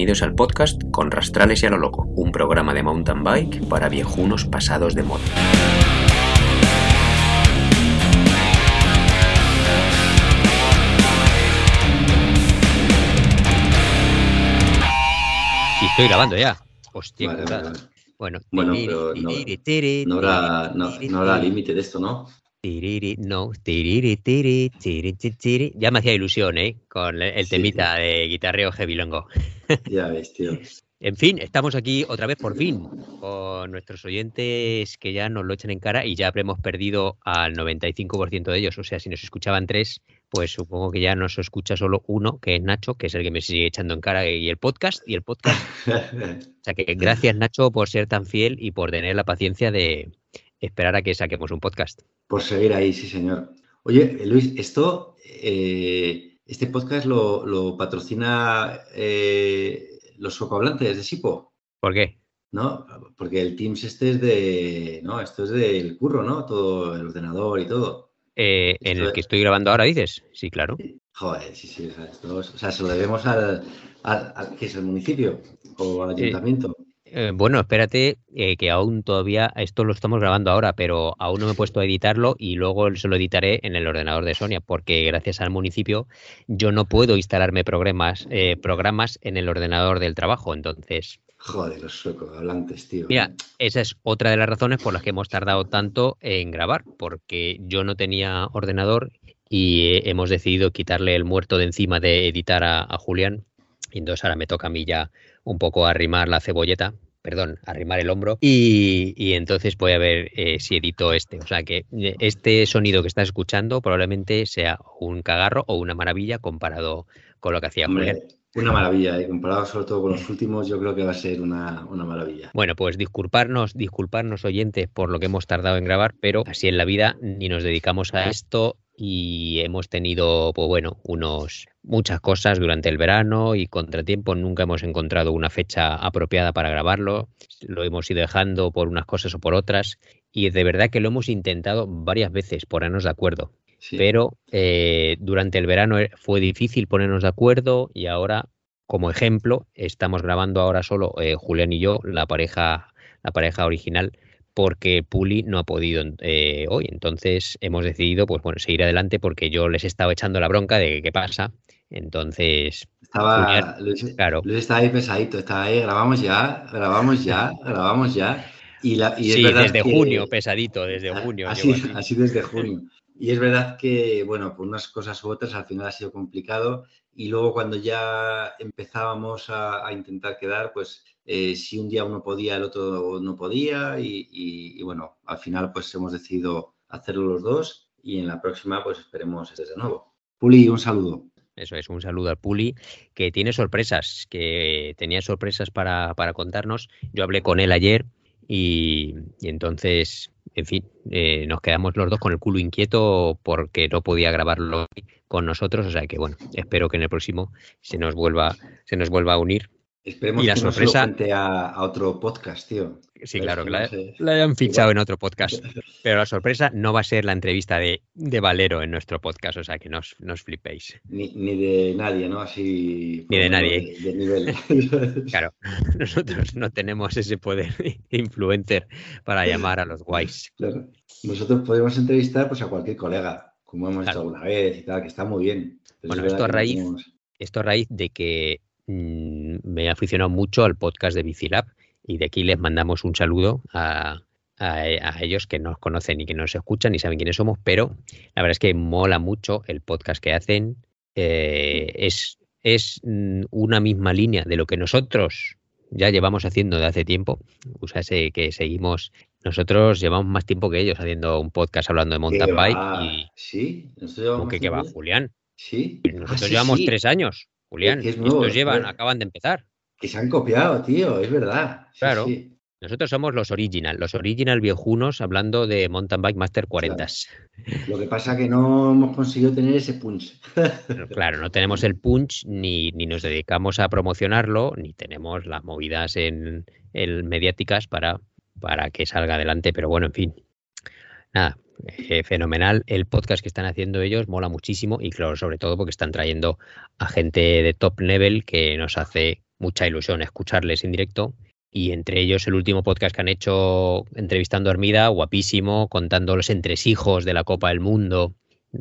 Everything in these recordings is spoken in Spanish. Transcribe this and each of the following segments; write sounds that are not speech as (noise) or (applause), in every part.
Bienvenidos al podcast Con Rastrales y a lo Loco, un programa de mountain bike para viejunos pasados de moda. Y estoy grabando ya. Hostia, Vale, putada. vale, vale. Bueno, Bueno, tiriri, pero no- No habrá, no, habrá límite de esto, ¿no? Tiriri, no, tiriri, tiri, tiri, tiri, tiri. Ya me hacía ilusión, ¿eh? Con el, Sí, temita de guitarreo heavy longo. Ya ves, tío. (laughs) En fin, estamos aquí otra vez por fin con nuestros oyentes que ya nos lo echan en cara y ya habremos perdido al 95% de ellos. O sea, si nos escuchaban tres, pues supongo que ya nos escucha solo uno, que es Nacho, que es el que me sigue echando en cara y el podcast y el podcast. (laughs) O sea que gracias Nacho por ser tan fiel y por tener la paciencia de esperar a que saquemos un podcast. Por seguir ahí, sí, señor. Oye, Luis, esto, eh, este podcast lo, lo patrocina eh, los socohablantes de Sipo, ¿Por qué? ¿no? Porque el Teams este es de, ¿no? Esto es del curro, ¿no? Todo el ordenador y todo. Eh, en el es- que estoy grabando ahora dices. Sí, claro. Joder, sí, sí, o sea, esto es- o sea, se lo debemos al, al, al- ¿qué es el municipio o al ayuntamiento. Eh, bueno, espérate, eh, que aún todavía, esto lo estamos grabando ahora, pero aún no me he puesto a editarlo y luego se lo editaré en el ordenador de Sonia, porque gracias al municipio yo no puedo instalarme programas, eh, programas en el ordenador del trabajo. Entonces, Joder, los suecohablantes, tío. Mira, esa es otra de las razones por las que hemos tardado tanto en grabar, porque yo no tenía ordenador y eh, hemos decidido quitarle el muerto de encima de editar a, a Julián. Y entonces ahora me toca a mí ya un poco arrimar la cebolleta, perdón, arrimar el hombro. Y, y entonces voy a ver eh, si edito este. O sea que eh, este sonido que estás escuchando probablemente sea un cagarro o una maravilla comparado con lo que hacía Julián. Una maravilla, ¿eh? comparado sobre todo con los últimos, yo creo que va a ser una, una maravilla. Bueno, pues disculparnos, disculparnos oyentes por lo que hemos tardado en grabar, pero así en la vida ni nos dedicamos a esto y hemos tenido, pues bueno, unos muchas cosas durante el verano y contratiempo. Nunca hemos encontrado una fecha apropiada para grabarlo. Lo hemos ido dejando por unas cosas o por otras. Y de verdad que lo hemos intentado varias veces ponernos de acuerdo. Sí. Pero eh, durante el verano eh, fue difícil ponernos de acuerdo y ahora, como ejemplo, estamos grabando ahora solo eh, Julián y yo, la pareja, la pareja original, porque Puli no ha podido eh, hoy. Entonces hemos decidido, pues bueno, seguir adelante porque yo les he estado echando la bronca de qué pasa. Entonces, Estaba, Julián, Luis, claro. Luis estaba ahí pesadito, estaba ahí, grabamos ya, grabamos ya, grabamos ya. Y, la, y es sí, verdad desde que- junio, pesadito, desde junio. Así, así. así desde junio. Y es verdad que, bueno, por unas cosas u otras al final ha sido complicado. Y luego cuando ya empezábamos a, a intentar quedar, pues eh, si un día uno podía, el otro no podía. Y, bueno, al final pues hemos decidido hacerlo los dos. Y en la próxima pues esperemos desde nuevo. Puli, un saludo. Eso es, un saludo al Puli, que tiene sorpresas, que tenía sorpresas para, para contarnos. Yo hablé con él ayer y, y entonces, en fin, eh, nos quedamos los dos con el culo inquieto porque no podía grabarlo con nosotros. O sea que, bueno, espero que en el próximo se nos vuelva, se nos vuelva a unir. Esperemos Y la que no se lo sorpresa- a, a otro podcast, tío. Sí, ¿Ves? claro, que no la, sé. la hayan fichado en otro podcast. (laughs) Pero la sorpresa no va a ser la entrevista de, de Valero en nuestro podcast, o sea que no os, no os flipéis. Ni, ni de nadie, ¿no? Así. Ni de nadie. De, de nivel. (laughs) (laughs) Claro, nosotros no tenemos ese poder influencer para llamar a los guays. Claro. Nosotros podemos entrevistar pues, a cualquier colega, como hemos Claro. hecho alguna vez y tal, que está muy bien. Pero Bueno, es esto a raíz- tenemos- Esto a raíz de que mm, me he aficionado mucho al podcast de Bicilab y de aquí les mandamos un saludo a, a- a ellos que nos conocen y que nos escuchan y saben quiénes somos, pero la verdad es que mola mucho el podcast que hacen. eh, es es mm, una misma línea de lo que nosotros ya llevamos haciendo de hace tiempo. O sea, sé que seguimos, nosotros llevamos más tiempo que ellos haciendo un podcast hablando de mountain ¿Qué bike y Sí, nosotros ¿cómo llevamos que, que va. Julián. Sí. Nosotros Ah, sí, llevamos sí, tres años, Julián. es nuevo, estos llevan, acaban de empezar. Que se han copiado, tío, es verdad. Sí, Claro. sí. Nosotros somos los original, los original viejunos hablando de Mountain Bike Master 40. Lo que pasa que no hemos conseguido tener ese punch. Pero Claro, no tenemos el punch, ni, ni nos dedicamos a promocionarlo, ni tenemos las movidas en, en mediáticas para, para que salga adelante. Pero bueno, en fin. Nada, eh, fenomenal. El podcast que están haciendo ellos mola muchísimo y claro, sobre todo porque están trayendo a gente de top level que nos hace mucha ilusión escucharles en directo. Y entre ellos el último podcast que han hecho entrevistando a Armida, guapísimo, contando los entresijos de la Copa del Mundo,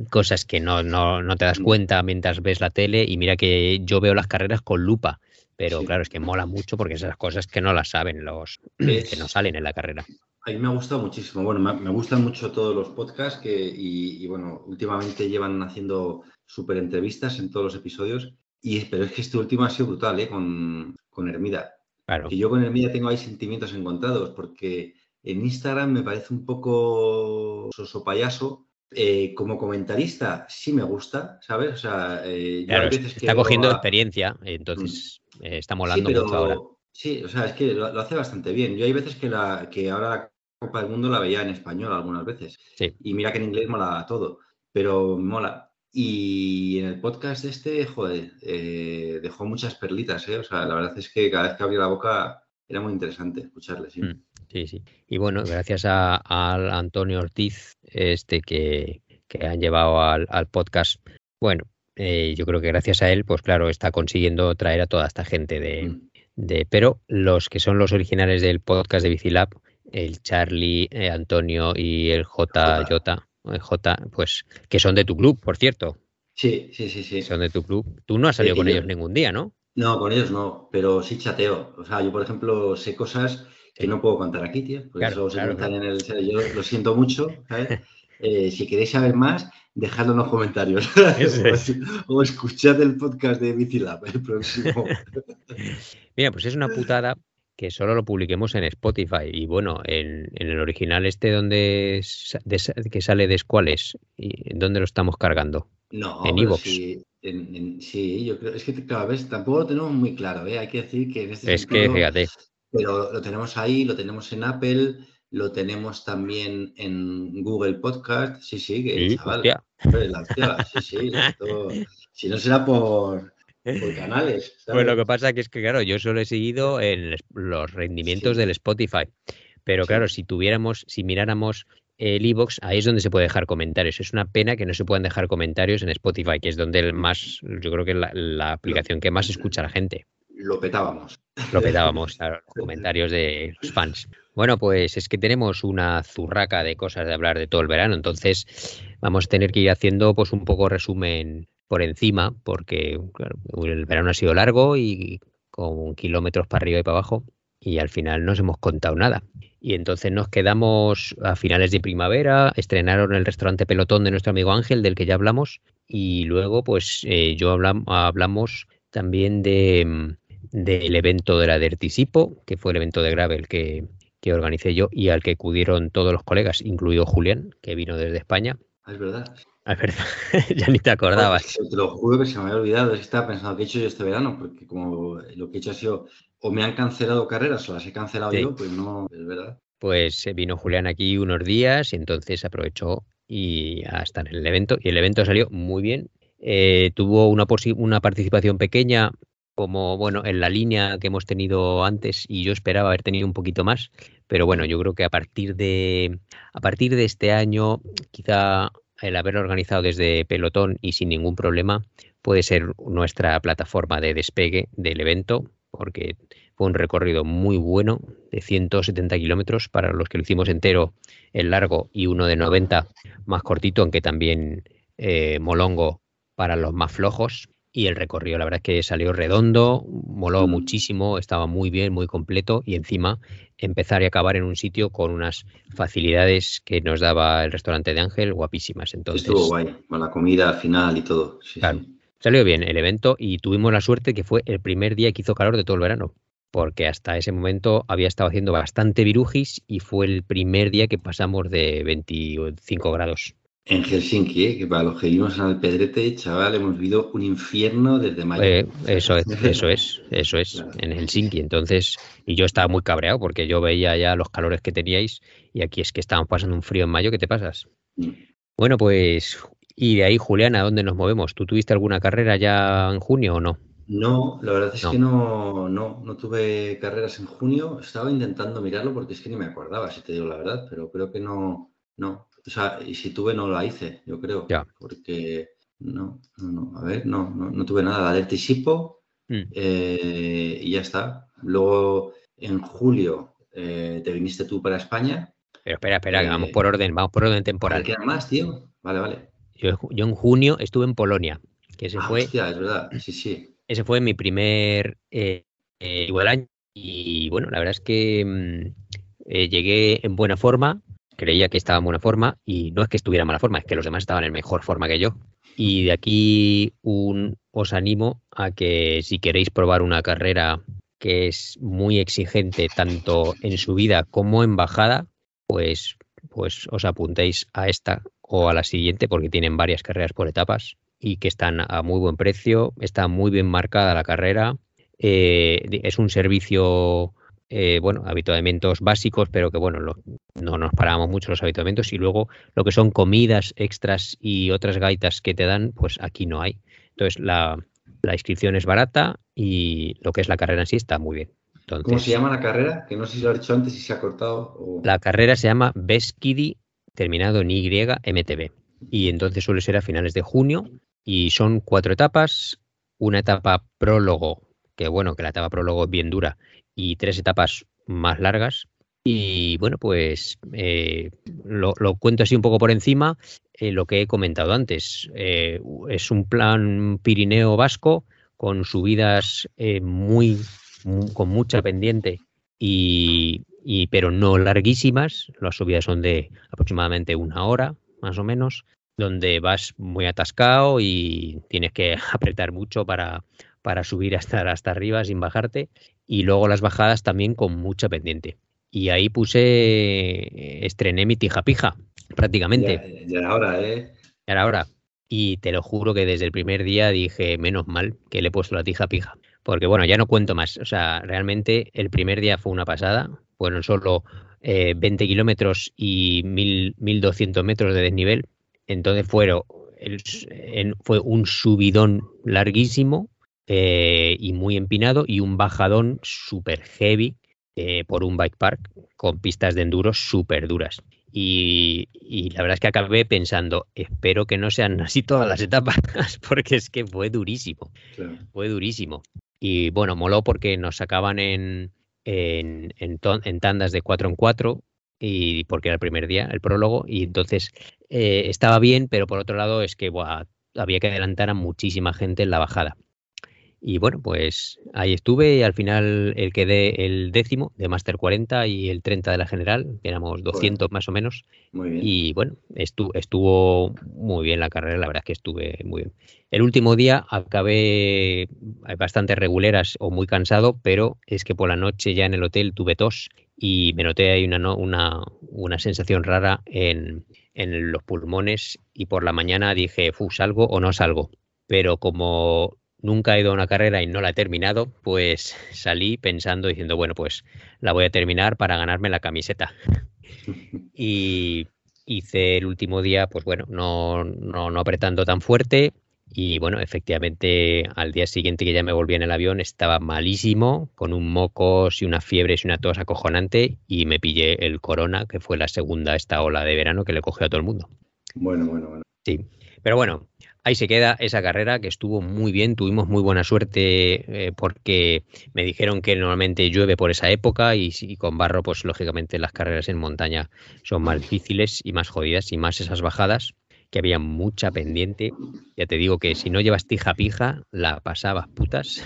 cosas que no, no, no te das mm. cuenta mientras ves la tele. Y mira que yo veo las carreras con lupa pero claro, es que mola mucho porque esas cosas que no las saben los (clears throat) que no salen en la carrera. A mí me ha gustado muchísimo. Bueno, me, gustan mucho todos los podcasts que, y, bueno, últimamente llevan haciendo súper entrevistas en todos los episodios. Y, pero es que este último ha sido brutal, ¿eh? Con, con Hermida. Claro. Y yo con Hermida tengo ahí sentimientos encontrados porque en Instagram me parece un poco soso payaso. Eh, como comentarista sí me gusta, ¿sabes? O sea, eh, está cogiendo experiencia, entonces mm. Eh, está molando mucho ahora. Sí, o sea, es que lo, hace bastante bien. Yo hay veces que, la, que ahora la Copa del Mundo la veía en español algunas veces. Y mira que en inglés mola todo, pero mola. Y en el podcast este, joder, eh, dejó muchas perlitas, ¿eh? O sea, la verdad es que cada vez que abría la boca era muy interesante escucharle, sí. Mm, sí, sí. Y bueno, gracias a, Antonio Ortiz, este que, han llevado al, podcast, bueno, eh, yo creo que gracias a él, pues claro, está consiguiendo traer a toda esta gente de, mm pero los que son los originales del podcast de Bicilab, el Charlie, eh, Antonio y el J, J, J, pues que son de tu club, por cierto. Sí, sí, sí, sí. Son de tu club. Tú no has salido con ellos ningún día, ¿no? No, con ellos no, pero sí chateo. O sea, yo, por ejemplo, sé cosas que no puedo contar aquí, tío, porque eso se en el... Yo lo siento mucho, ¿sabes? (laughs) Eh, si queréis saber más, dejadlo en los comentarios. (laughs) (laughs) o escuchad el podcast de Bicilab, el próximo. (laughs) Mira, pues es una putada que solo lo publiquemos en Spotify. Y bueno, en, el original este donde que sale de Squales, ¿y ¿dónde lo estamos cargando? No, en Evox. Sí, yo creo, es que cada vez tampoco lo tenemos muy claro, ¿eh? hay que decir que en este Es que fíjate. Pero lo tenemos ahí, lo tenemos en Apple, lo tenemos también en Google Podcast. Sí, sí, que chaval. sí, sí. si no será por, por canales. (laughs) Pues lo que pasa que es que, claro, yo solo he seguido en los rendimientos del Spotify. Pero claro, si tuviéramos, si miráramos el iBox, ahí es donde se puede dejar comentarios. Es una pena que no se puedan dejar comentarios en Spotify, que es donde el más, yo creo que es la aplicación que más escucha la gente lo petábamos. Lo petábamos, (laughs) claro, los comentarios de los fans. Bueno, pues es que tenemos una zurraca de cosas de hablar de todo el verano, entonces vamos a tener que ir haciendo pues un poco resumen por encima, porque el verano ha sido largo y con kilómetros para arriba y para abajo, y al final no nos hemos contado nada. Y entonces nos quedamos a finales de primavera, estrenaron el restaurante Pelotón de nuestro amigo Ángel, del que ya hablamos, y luego pues eh, yo hablamos también de, del evento de la Dertisipo, que fue el evento de Gravel que, que organicé yo y al que acudieron todos los colegas, incluido Julián, que vino desde España. Ah, es verdad. Ah, es verdad, (laughs) ya ni te acordabas. te lo juro que se me había olvidado, es que estaba pensando qué he hecho yo este verano, porque como lo que he hecho ha sido, o me han cancelado carreras o las he cancelado yo, pues no, es verdad. Pues eh, vino Julián aquí unos días y entonces aprovechó y hasta en el evento, y el evento salió muy bien. Eh, tuvo una, una participación pequeña como bueno en la línea que hemos tenido antes y yo esperaba haber tenido un poquito más pero bueno yo creo que a partir de a partir de este año quizá el haber organizado desde pelotón y sin ningún problema puede ser nuestra plataforma de despegue del evento porque fue un recorrido muy bueno de 170 kilómetros para los que lo hicimos entero el largo y uno de 90 más cortito aunque también eh, molongo para los más flojos y el recorrido, la verdad es que salió redondo, moló mm. muchísimo, estaba muy bien, muy completo y encima empezar y acabar en un sitio con unas facilidades que nos daba el restaurante de Ángel guapísimas. Entonces, Estuvo guay, con la comida al final y todo. Salió bien el evento y tuvimos la suerte que fue el primer día que hizo calor de todo el verano, porque hasta ese momento había estado haciendo bastante virujis y fue el primer día que pasamos de 25 grados en Helsinki, ¿eh? que para los que vivimos en Alpedrete, chaval, hemos vivido un infierno desde mayo. Eh, eso es, eso es, eso es, en Helsinki. Entonces, y yo estaba muy cabreado porque yo veía ya los calores que teníais y aquí es que estábamos pasando un frío en mayo, ¿qué te pasas? Mm. Bueno, pues, y de ahí, Julián, ¿a dónde nos movemos? ¿Tú tuviste alguna carrera ya en junio o no? No, la verdad es que no, no, no tuve carreras en junio. Estaba intentando mirarlo porque es que ni me acordaba, si te digo la verdad, pero creo que no, no, o sea, y si tuve no la hice, yo creo. Ya. Porque no, no, no. A ver, no, no, tuve nada. La del Tisipo Mm. Eh, y ya está. Luego, en julio, eh, te viniste tú para España. Pero espera, espera, vamos por orden, vamos por orden temporal. ¿Qué más, tío? Vale, vale. Yo, en junio estuve en Polonia, que ese ah, fue. Hostia, es verdad, sí, sí. Ese fue mi primer igual año. Y bueno, la verdad es que mm, llegué en buena forma, creía que estaba en buena forma y no es que estuviera en mala forma, es que los demás estaban en mejor forma que yo. Y de aquí un, os animo a que si queréis probar una carrera que es muy exigente tanto en subida como en bajada, pues, pues os apuntéis a esta o a la siguiente porque tienen varias carreras por etapas y que están a muy buen precio, está muy bien marcada la carrera, eh, es un servicio eh, bueno, habituamientos básicos, pero que bueno, no nos paramos mucho los habituamientos y luego lo que son comidas extras y otras gaitas que te dan, pues aquí no hay. Entonces la, inscripción es barata y lo que es la carrera en sí está muy bien. ¿Cómo se llama la carrera? Que no sé si lo he dicho antes y se ha cortado. La carrera se llama Beskidi, terminado en YMTB. Y entonces suele ser a finales de junio y son cuatro etapas. Una etapa prólogo, que bueno, que la etapa prólogo es bien dura y tres etapas más largas. Y bueno, pues eh, lo, cuento así un poco por encima, eh, lo que he comentado antes. Eh, es un plan Pirineo Vasco con subidas muy, con mucha pendiente y, y, pero no larguísimas. Las subidas son de aproximadamente una hora, más o menos, donde vas muy atascado y tienes que (laughs) apretar mucho para, para subir hasta, hasta arriba sin bajarte y luego las bajadas también con mucha pendiente. Y ahí puse, estrené mi tija pija, prácticamente. Ya, era hora, ¿eh? Ya era hora. Y te lo juro que desde el primer día dije, menos mal que le he puesto la tija pija. Porque bueno, ya no cuento más. O sea, realmente el primer día fue una pasada. Fueron solo 20 eh, kilómetros y 1200 metros de desnivel. Entonces fueron, fue un subidón larguísimo eh, y muy empinado y un bajadón super heavy eh, por un bike park con pistas de enduro súper duras. Y, la verdad es que acabé pensando, espero que no sean (laughs) así todas las etapas, porque es que fue durísimo. Fue durísimo. Y bueno, moló porque nos sacaban en, en, en, tandas de 4 en 4 y porque era el primer día, el prólogo, y entonces eh, estaba bien, pero por otro lado es que había que adelantar a muchísima gente en la bajada. Y bueno, pues ahí estuve y al final el quedé el décimo de Master 40 y el 30 de la general, éramos 200 más o menos. Muy bien. Y bueno, estuvo, estuvo muy bien la carrera, la verdad es que estuve muy bien. El último día acabé bastante reguleras o muy cansado, pero es que por la noche ya en el hotel tuve tos y me noté ahí una, una, una sensación rara en, en los pulmones y por la mañana dije, fu, salgo o no salgo. Pero como nunca he ido a una carrera y no la he terminado, pues salí pensando, diciendo, bueno, pues la voy a terminar para ganarme la camiseta. (laughs) Y hice el último día, pues bueno, no, no, no apretando tan fuerte. Y bueno, efectivamente, al día siguiente que ya me volví en el avión, estaba malísimo, con un mocos y una fiebre y una tos acojonante, y me pillé el corona, que fue la segunda esta ola de verano que le cogió a todo el mundo. Bueno, bueno, bueno. Sí. Pero bueno, ahí se queda esa carrera que estuvo muy bien, tuvimos muy buena suerte eh, porque me dijeron que normalmente llueve por esa época y, con barro pues lógicamente las carreras en montaña son más difíciles y más jodidas y más esas bajadas que había mucha pendiente. Ya te digo que si no llevas tija pija, la pasabas putas.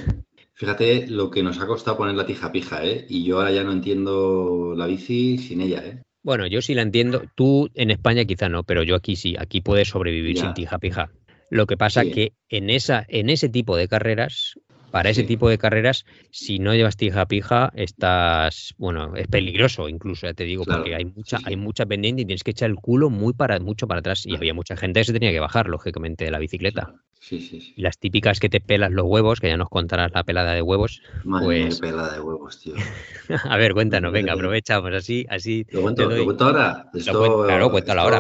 Fíjate lo que nos ha costado poner la tija pija, ¿eh? Y yo ahora ya no entiendo la bici sin ella, ¿eh? Bueno, yo sí la entiendo. Tú en España quizá no, pero yo aquí sí. Aquí puedes sobrevivir sin tija pija. Lo que pasa que en, esa, en ese tipo de carreras, para ese tipo de carreras, si no llevas tija pija, estás, bueno, es peligroso incluso, ya te digo, porque hay mucha, hay mucha pendiente y tienes que echar el culo muy para, mucho para atrás. Y había mucha gente que se tenía que bajar, lógicamente, de la bicicleta. Sí, sí, Las típicas que te pelas los huevos, que ya nos contarás la pelada de huevos. Madre pues... pelada de huevos, tío. (laughs) a ver, cuéntanos, venga, aprovechamos así, así. Lo cuento, ahora. claro, cuéntalo ahora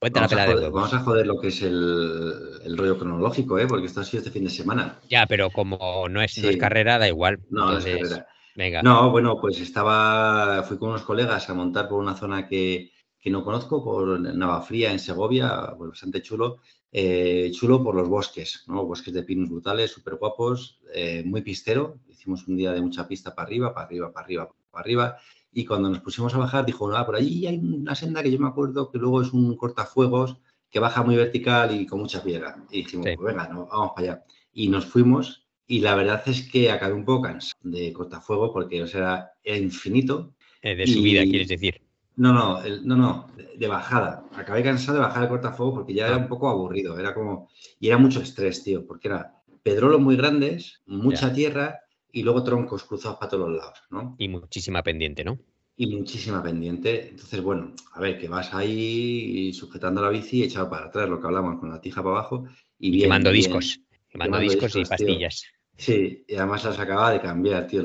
vamos, a joder, lo que es el, rollo cronológico, ¿eh? porque esto ha sido este fin de semana. Ya, pero como no es, carrera, da igual. No, es carrera. Venga. No, bueno, pues estaba, fui con unos colegas a montar por una zona que, que no conozco, por Navafría, en Segovia, pues bastante chulo. Eh, chulo por los bosques, ¿no? Bosques de pinos brutales, súper guapos, eh, muy pistero. Hicimos un día de mucha pista para arriba, para arriba, para arriba, para arriba. Y cuando nos pusimos a bajar, dijo, ah, por allí hay una senda que yo me acuerdo que luego es un cortafuegos que baja muy vertical y con mucha piedra. Y dijimos, pues venga, no, vamos para allá. Y nos fuimos y la verdad es que acabé un poco cansado de cortafuegos porque o sea, era infinito. Eh, de subida, quieres decir. No, no, no, no, de bajada. Acabé cansado de bajar el cortafuego porque ya era un poco aburrido. Era como. Y era mucho estrés, tío, porque era pedrolos muy grandes, mucha tierra y luego troncos cruzados para todos los lados, ¿no? Y muchísima pendiente, ¿no? Y muchísima pendiente. Entonces, bueno, a ver, que vas ahí sujetando la bici echado para atrás, lo que hablamos, con la tija para abajo. Y, bien, quemando discos. Quemando, discos, y pastillas. Sí, y además las acababa de cambiar, tío.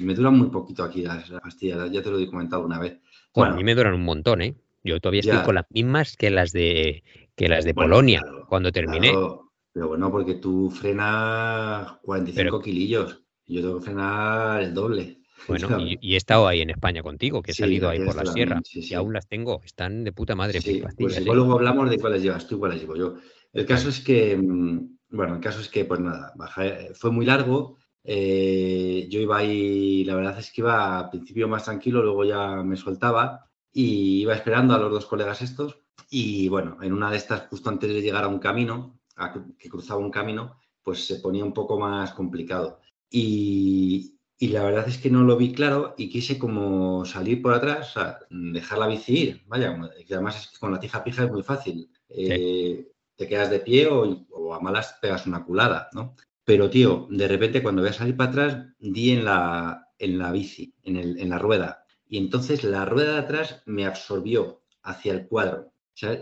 me duran muy poquito aquí las, pastillas, ya te lo he comentado una vez. Bueno, a mí me duran un montón, ¿eh? Yo todavía estoy con las mismas que las de que las de Polonia cuando terminé. pero bueno, porque tú frenas 45 kilillos. Yo tengo que frenar el doble. (laughs) Bueno, y, he estado ahí en España contigo, que he salido ahí por la sierra. y aún las tengo, están de puta madre. pues ¿eh? luego hablamos de cuáles llevas tú y cuáles llevo yo. El caso es que, mm, bueno, el caso es que, pues nada, fue muy largo. Eh, yo iba ahí, la verdad es que iba al principio más tranquilo, luego ya me soltaba y iba esperando a los dos colegas estos. Y bueno, en una de estas, justo antes de llegar a un camino, que cruzaba un camino, pues se ponía un poco más complicado. Y, la verdad es que no lo vi claro y quise como salir por atrás, o sea, dejar la bici ir. Vaya, que además es que con la tija pija es muy fácil. Eh, te quedas de pie o, a malas pegas una culada, ¿no? Pero, tío, de repente cuando voy a salir para atrás, di en la, en la bici, en, el, en la rueda. Y entonces la rueda de atrás me absorbió hacia el cuadro.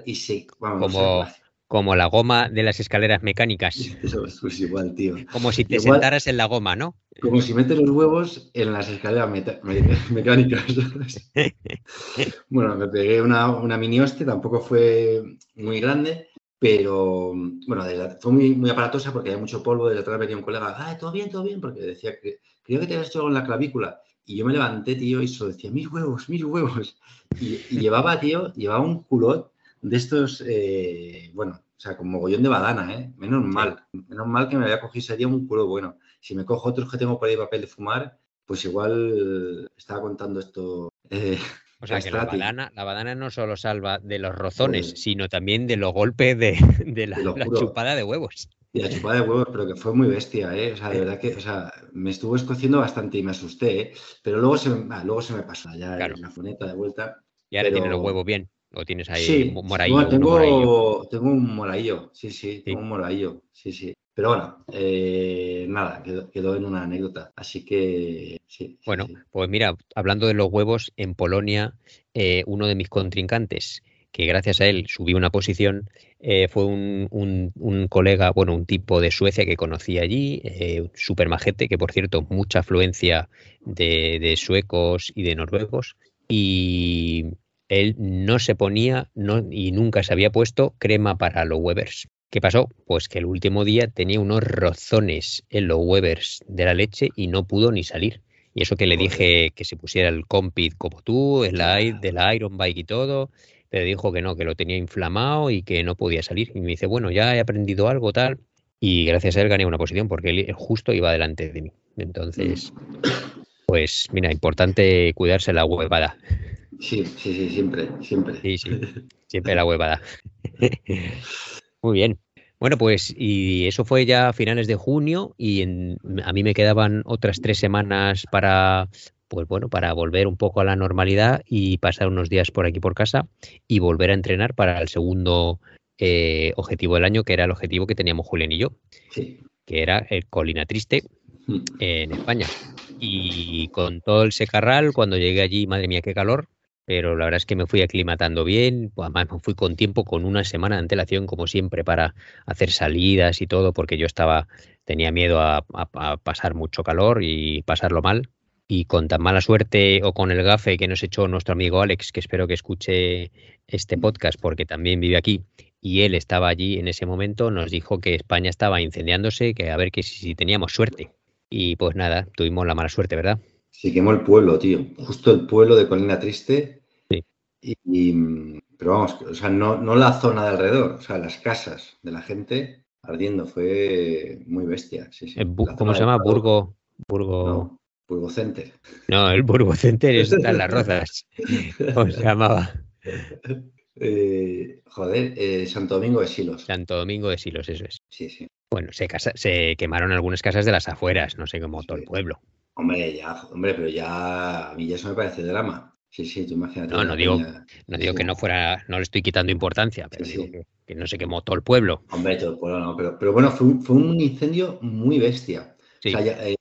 Y se, vamos, como, como la goma de las escaleras mecánicas. (laughs) Eso es pues igual, tío. Como si te sentaras en la goma, ¿no? Como si metes los huevos en las escaleras (laughs) mecánicas. (laughs) bueno, me pegué una, una mini hostia, tampoco fue muy grande, pero bueno, fue muy, muy aparatosa porque había mucho polvo. Desde atrás venía un colega, ¡ah, todo bien, todo bien! Porque decía que creo que te habías hecho algo en la clavícula. Y yo me levanté, tío, y solo decía, mis huevos, mis huevos. Y, llevaba, tío, llevaba un culot de estos, eh, bueno, o sea, con mogollón de badana, ¿eh? Menos mal, menos mal que me había cogido ese día un culo bueno. Si me cojo otros que tengo por ahí papel de fumar, pues igual estaba contando esto. Eh, o sea, que la badana, la badana no solo salva de los rozones, sino también de los golpes de, la, chupada de huevos. Y la chupada de huevos, pero que fue muy bestia, ¿eh? O sea, de verdad que, o sea, me estuvo escociendo bastante y me asusté, ¿eh? Pero luego se, ah, luego se me pasó ya en la funeta de vuelta. Y ahora tiene los huevos bien. ¿O tienes ahí sí, moraillo? tengo, tengo un moraillo, sí, sí, tengo un moraillo, sí, sí. Pero bueno, eh, nada, quedó, en una anécdota. Así que sí. Bueno, pues mira, hablando de los huevos, en Polonia, eh, uno de mis contrincantes, que gracias a él subí una posición, eh, fue un, un, colega, bueno, un tipo de Suecia que conocí allí, súper majete, que por cierto, mucha afluencia de, de suecos y de noruegos. Y él no se ponía no, y nunca se había puesto crema para los Webers. ¿Qué pasó? Pues que el último día tenía unos rozones en los Webers de la leche y no pudo ni salir. Y eso que le dije que se pusiera el Compit como tú, el de la Iron Bike y todo, pero dijo que no, que lo tenía inflamado y que no podía salir. Y me dice, bueno, ya he aprendido algo tal. Y gracias a él gané una posición porque él justo iba delante de mí. Entonces, pues mira, importante cuidarse la huevada. Sí, sí, sí, siempre, siempre. Sí, sí, (laughs) siempre la huevada. (laughs) Muy bien. Bueno, pues y eso fue ya a finales de junio y a mí me quedaban otras tres semanas para, pues bueno, para volver un poco a la normalidad y pasar unos días por aquí por casa y volver a entrenar para el segundo eh, objetivo del año, que era el objetivo que teníamos Julián y yo, que era el Colina Triste mm. en España. Y con todo el secarral, cuando llegué allí, madre mía, qué calor, pero la verdad es que me fui aclimatando bien, pues, además me fui con tiempo, con una semana de antelación como siempre para hacer salidas y todo, porque yo estaba, tenía miedo a, pasar mucho calor y pasarlo mal. Y con tan mala suerte o con el gafe que nos echó nuestro amigo Alex, que espero que escuche este podcast porque también vive aquí, y él estaba allí en ese momento, nos dijo que España estaba incendiándose, que a ver que si teníamos suerte. Y pues nada, tuvimos la mala suerte, ¿verdad? Se quemó el pueblo, tío. Justo el pueblo de Colina Triste Y, pero vamos, o sea, no, no la zona de alrededor, o sea, las casas de la gente ardiendo, fue muy bestia. Sí, sí. ¿Cómo se llama? Burgo. Burgo. No, Burgo Center. No, el Burgo Center está en las (laughs) rozas. ¿Cómo se llamaba? Eh, joder, eh, Santo Domingo de Silos. Santo Domingo de Silos, eso es. Sí, sí. Bueno, se, casa, se quemaron algunas casas de las afueras, no sé cómo todo el pueblo. Hombre, ya, hombre, pero ya a mí ya eso me parece drama. Sí, sí, tú imagínate. No, no digo, no digo que no fuera, no le estoy quitando importancia, pero digo que, no se quemó todo el pueblo. Hombre, todo el pueblo no, pero, pero bueno, fue un, fue un incendio muy bestia. O sea, eh,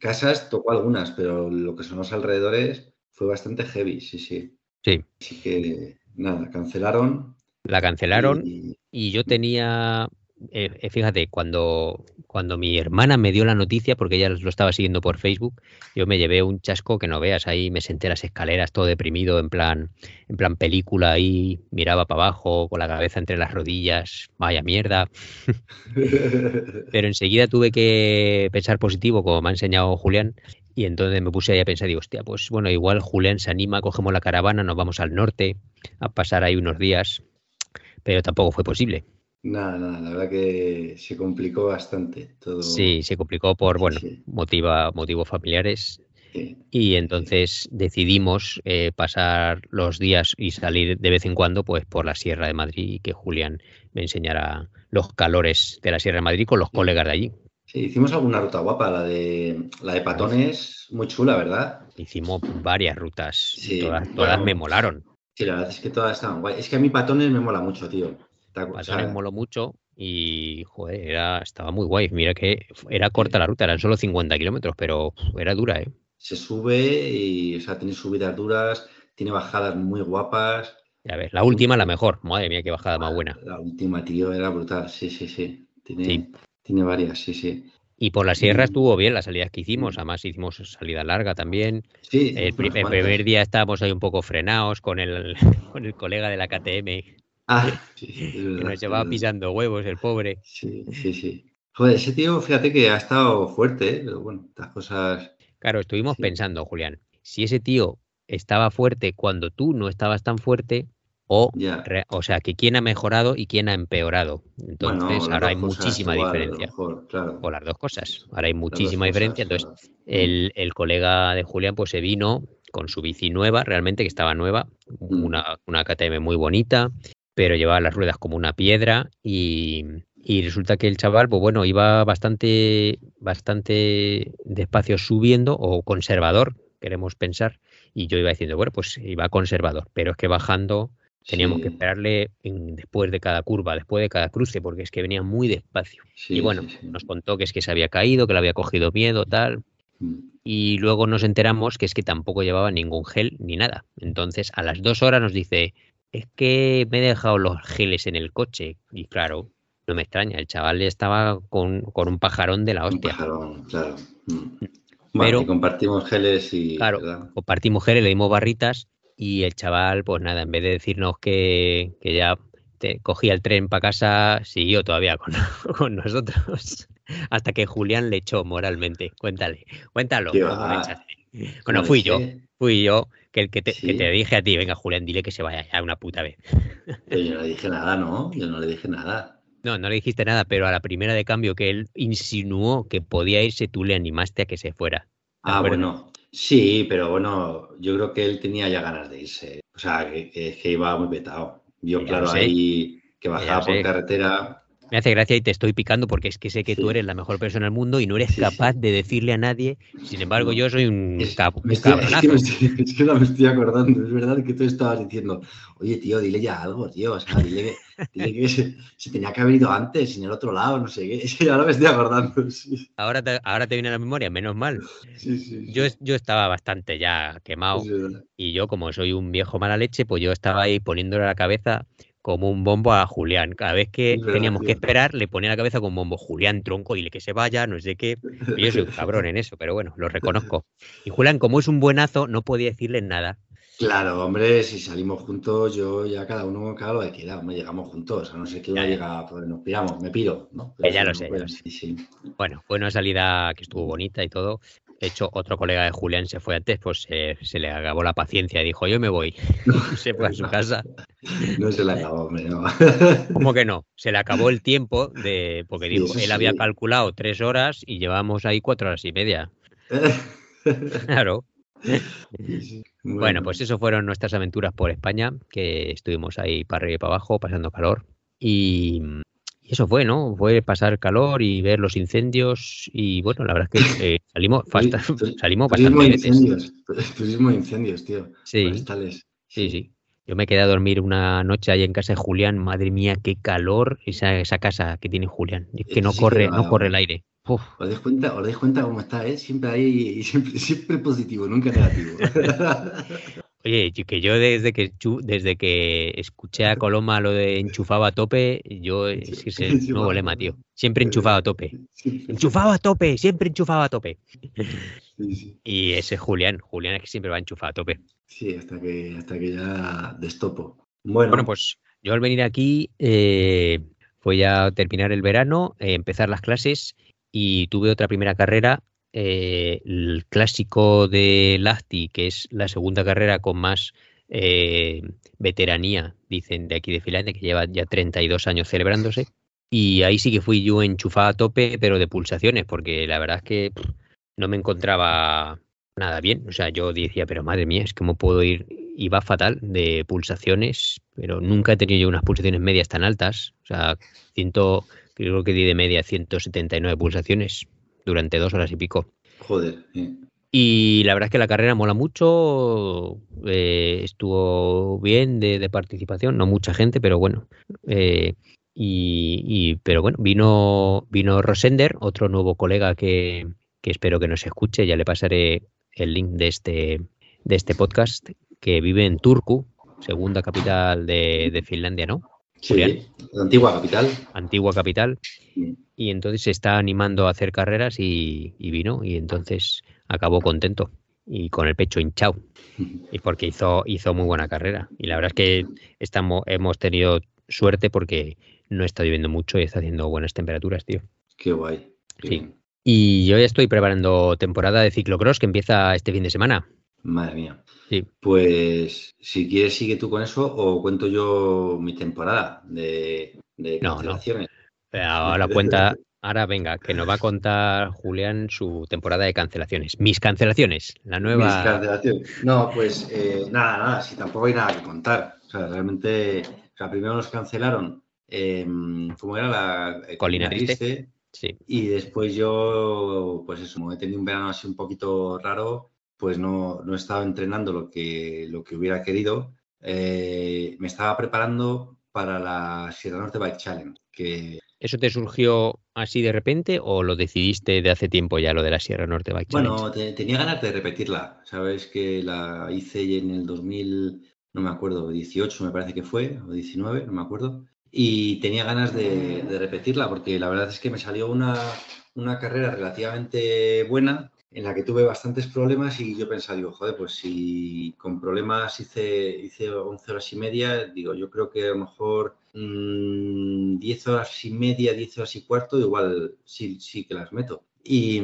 casas tocó algunas, pero lo que son los alrededores fue bastante heavy, sí, sí. Sí. Así que nada, cancelaron. La cancelaron y, yo tenía, eh, eh, fíjate, cuando, cuando mi hermana me dio la noticia, porque ella lo estaba siguiendo por Facebook, yo me llevé un chasco que no veas, ahí me senté las escaleras todo deprimido, en plan, en plan película, ahí miraba para abajo, con la cabeza entre las rodillas, vaya mierda. (laughs) Pero enseguida tuve que pensar positivo, como me ha enseñado Julián, y entonces me puse ahí a pensar, digo, hostia, pues bueno, igual Julián se anima, cogemos la caravana, nos vamos al norte a pasar ahí unos días, pero tampoco fue posible. Nada, nada, la verdad que se complicó bastante todo. Sí, se complicó por, bueno, Motiva, motivos familiares. Y entonces decidimos eh, pasar los días y salir de vez en cuando pues por la Sierra de Madrid y que Julián me enseñara los calores de la Sierra de Madrid con los colegas de allí. Sí, hicimos alguna ruta guapa, la de la de Patones, muy chula, ¿verdad? Hicimos varias rutas, todas, me molaron. Sí, la verdad es que todas estaban guay. Es que a mí Patones me mola mucho, tío. Patones me moló mucho y, joder, era, estaba muy guay. Mira que era corta la ruta, eran solo 50 kilómetros, pero era dura, ¿eh? Se sube y, o sea, tiene subidas duras, tiene bajadas muy guapas. Ya ves, la última la mejor. Madre mía, qué bajada más buena. La última, tío, era brutal. Sí, sí, sí. Tiene, tiene varias, sí, sí. Y por la sierra estuvo bien las salidas que hicimos, además hicimos salida larga también. Sí, el, primer día estábamos ahí un poco frenados con el, (laughs) con el colega de la KTM. Ah, sí, que nos llevaba pisando huevos, el pobre. Sí, sí, sí. Joder, ese tío, fíjate que ha estado fuerte, ¿eh? pero bueno, estas cosas. Claro, estuvimos pensando, Julián, si ese tío estaba fuerte cuando tú no estabas tan fuerte, o, o sea, que quién ha mejorado y quién ha empeorado. Entonces, ahora hay muchísima diferencia. O las dos cosas. Ahora hay muchísima diferencia. Entonces, el, el, colega de Julián pues se vino con su bici nueva, realmente que estaba nueva, mm. una, una KTM muy bonita, pero llevaba las ruedas como una piedra y, y resulta que el chaval, pues bueno, iba bastante, bastante despacio subiendo o conservador, queremos pensar, y yo iba diciendo, bueno, pues iba conservador, pero es que bajando Teníamos que esperarle después de cada curva, después de cada cruce, porque es que venía muy despacio. y bueno, nos contó que es que se había caído, que le había cogido miedo, tal. Mm. Y luego nos enteramos que es que tampoco llevaba ningún gel ni nada. Entonces, a las dos horas nos dice, es que me he dejado los geles en el coche. Y claro, no me extraña, el chaval estaba con, un pajarón de la hostia. Un pajarón, claro. Mm. Pero, compartimos geles y. Claro, compartimos geles, le dimos barritas y el chaval, pues nada, en vez de decirnos que, ya te cogía el tren para casa, siguió todavía con, (laughs) con, nosotros. Hasta que Julián le echó moralmente. Cuéntale, cuéntalo. bueno, fui yo, fui yo, que el que te, que te, dije a ti, venga Julián, dile que se vaya ya una puta vez. (laughs) yo no le dije nada, ¿no? Yo no le dije nada. No, no le dijiste nada, pero a la primera de cambio que él insinuó que podía irse, tú le animaste a que se fuera. Ah, bueno. Sí, pero bueno, yo creo que él tenía ya ganas de irse. O sea, que, que, iba muy petado. Yo, claro, ahí que bajaba por carretera, me hace gracia y te estoy picando porque es que sé que tú eres la mejor persona del mundo y no eres capaz de decirle a nadie. Sin embargo, yo soy un, es, cabronazo. (laughs) Es que, no me estoy acordando. Es verdad que tú estabas diciendo, oye, tío, dile ya algo, tío. O sea, dile que, se, tenía que haber ido antes, en el otro lado, no sé qué. Es que ahora me estoy acordando. (laughs) Ahora, te, ahora te viene a la memoria, menos mal. Yo, yo estaba bastante ya quemado y yo, como soy un viejo mala leche, pues yo estaba ahí poniéndole a la cabeza como un bombo a Julián. Cada vez que teníamos que esperar, le ponía la cabeza con bombo. Julián, tronco, dile que se vaya, no sé qué. yo soy un cabrón en eso, pero bueno, lo reconozco. Y Julián, como es un buenazo, no podía decirle nada. Claro, hombre, si salimos juntos, yo ya cada uno cada lo que quiera, hombre, llegamos juntos, a no ser que uno llega, pues nos piramos, me piro, ¿no? ya lo sé, ya lo sé. Bueno, fue una salida que estuvo bonita y todo. De hecho, otro colega de Julián se fue antes, pues se le acabó la paciencia y dijo, yo me voy. (laughs) se fue a su casa. No se le acabó, hombre, no. (laughs) ¿Cómo que no? Se le acabó el tiempo de. Porque dijo, él había calculado tres horas y llevamos ahí cuatro horas y media. (laughs) claro. Bueno. pues eso fueron nuestras aventuras por España, que estuvimos ahí para arriba y para abajo, pasando calor. Y, eso fue, ¿no? Fue pasar calor y ver los incendios y bueno, la verdad es que eh, salimos, salimos bastante incendios, Turismo incendios, tío. Sí. Sí, sí. Yo me quedé a dormir una noche ahí en casa de Julián. Madre mía, qué calor esa, esa casa que tiene Julián. Es que no corre, no corre el aire. ¿Os dais cuenta, os dais cuenta cómo está, eh? Siempre ahí, (laughs) siempre, siempre positivo, nunca negativo. (laughs) Oye, que yo desde que desde que escuché a Coloma lo de enchufaba a tope, yo es que es el nuevo lema, tío. Siempre enchufado a tope. Enchufado a tope, siempre enchufado a tope. Y ese Julián, Julián es que siempre va enchufado a tope. Sí, hasta que, hasta que ya destopo. Bueno, bueno pues yo al venir aquí eh, fue a terminar el verano, eh, empezar las clases y tuve otra primera carrera eh, el clásico de Lahti, que es la segunda carrera con más eh, veteranía, dicen de aquí de Finlandia, que lleva ya 32 años celebrándose. Y ahí sí que fui yo enchufada a tope, pero de pulsaciones, porque la verdad es que no me encontraba nada bien. O sea, yo decía, pero madre mía, es cómo puedo ir, iba fatal de pulsaciones, pero nunca he tenido yo unas pulsaciones medias tan altas. O sea, ciento, creo que di de media 179 pulsaciones durante dos horas y pico. Joder. Y la verdad es que la carrera mola mucho, eh, estuvo bien de, participación, no mucha gente, pero bueno. Eh, y, pero bueno, vino, vino Rosender, otro nuevo colega que, espero que nos escuche, ya le pasaré el link de este, de este podcast, que vive en Turku, segunda capital de, de Finlandia, ¿no? Sí, la antigua capital. Antigua capital. Y entonces se está animando a hacer carreras y, vino y entonces acabó contento y con el pecho hinchado. (laughs) Y porque hizo, hizo muy buena carrera. Y la verdad es que estamos, hemos tenido suerte porque no está lloviendo mucho y está haciendo buenas temperaturas, tío. Qué guay. sí. Y yo ya estoy preparando temporada de ciclocross que empieza este fin de semana. Madre mía. Sí. Pues si quieres sigue tú con eso o cuento yo mi temporada de, de cancelaciones. No, no. (laughs) Ahora cuenta, ahora venga, que nos va a contar Julián su temporada de cancelaciones. Mis cancelaciones, la nueva. Mis cancelaciones. No, pues eh, nada, nada, si tampoco hay nada que contar. O sea, realmente, o sea, primero nos cancelaron, eh, ¿cómo era la eh, Colina Triste? Sí. Y después yo, pues eso, he tenido un verano así un poquito raro pues no, no estaba entrenando lo que, lo que hubiera querido. Eh, me estaba preparando para la Sierra Norte Bike Challenge. Que... ¿Eso te surgió así de repente o lo decidiste de hace tiempo ya lo de la Sierra Norte Bike Challenge? Bueno, tenía ganas de repetirla. Sabes que la hice en el 2000, no me acuerdo, 18 me parece que fue, o 19, no me acuerdo. Y tenía ganas de, repetirla porque la verdad es que me salió una, una carrera relativamente buena en la que tuve bastantes problemas y yo pensaba, digo, joder, pues si con problemas hice, hice 11 horas y media, digo, yo creo que a lo mejor 10 mm, horas y media, 10 horas y cuarto, igual sí, sí que las meto. Y,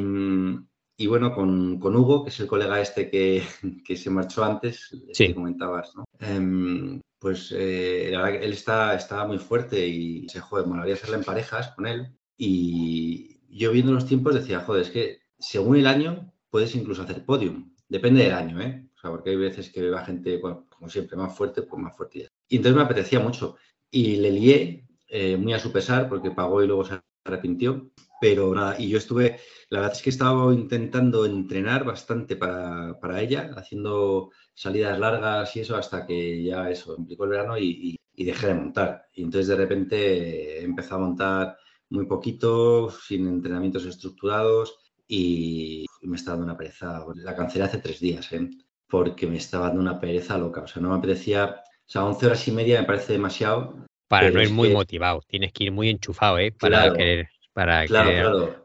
y bueno, con, con, Hugo, que es el colega este que, (laughs) que se marchó antes, que comentabas, ¿no? Em, pues eh, la verdad que él está, está muy fuerte y se joder, me molaría hacerla en parejas con él. Y yo viendo los tiempos decía, joder, es que según el año, puedes incluso hacer podium. Depende del año, ¿eh? O sea, porque hay veces que va gente, como siempre, más fuerte, pues más fuerte. Y entonces me apetecía mucho. Y le lié, eh, muy a su pesar, porque pagó y luego se arrepintió. Pero nada, y yo estuve, la verdad es que he estado intentando entrenar bastante para, para ella, haciendo salidas largas y eso, hasta que ya eso, implicó el verano y, y dejé de montar. Y entonces de repente empecé a montar muy poquito, sin entrenamientos estructurados y me estaba dando una pereza. La cancelé hace tres días, ¿eh? porque me estaba dando una pereza loca. O sea, no me apetecía. O sea, 11 horas y media me parece demasiado. Para no ir muy motivado, tienes que ir muy enchufado, ¿eh? Para querer, para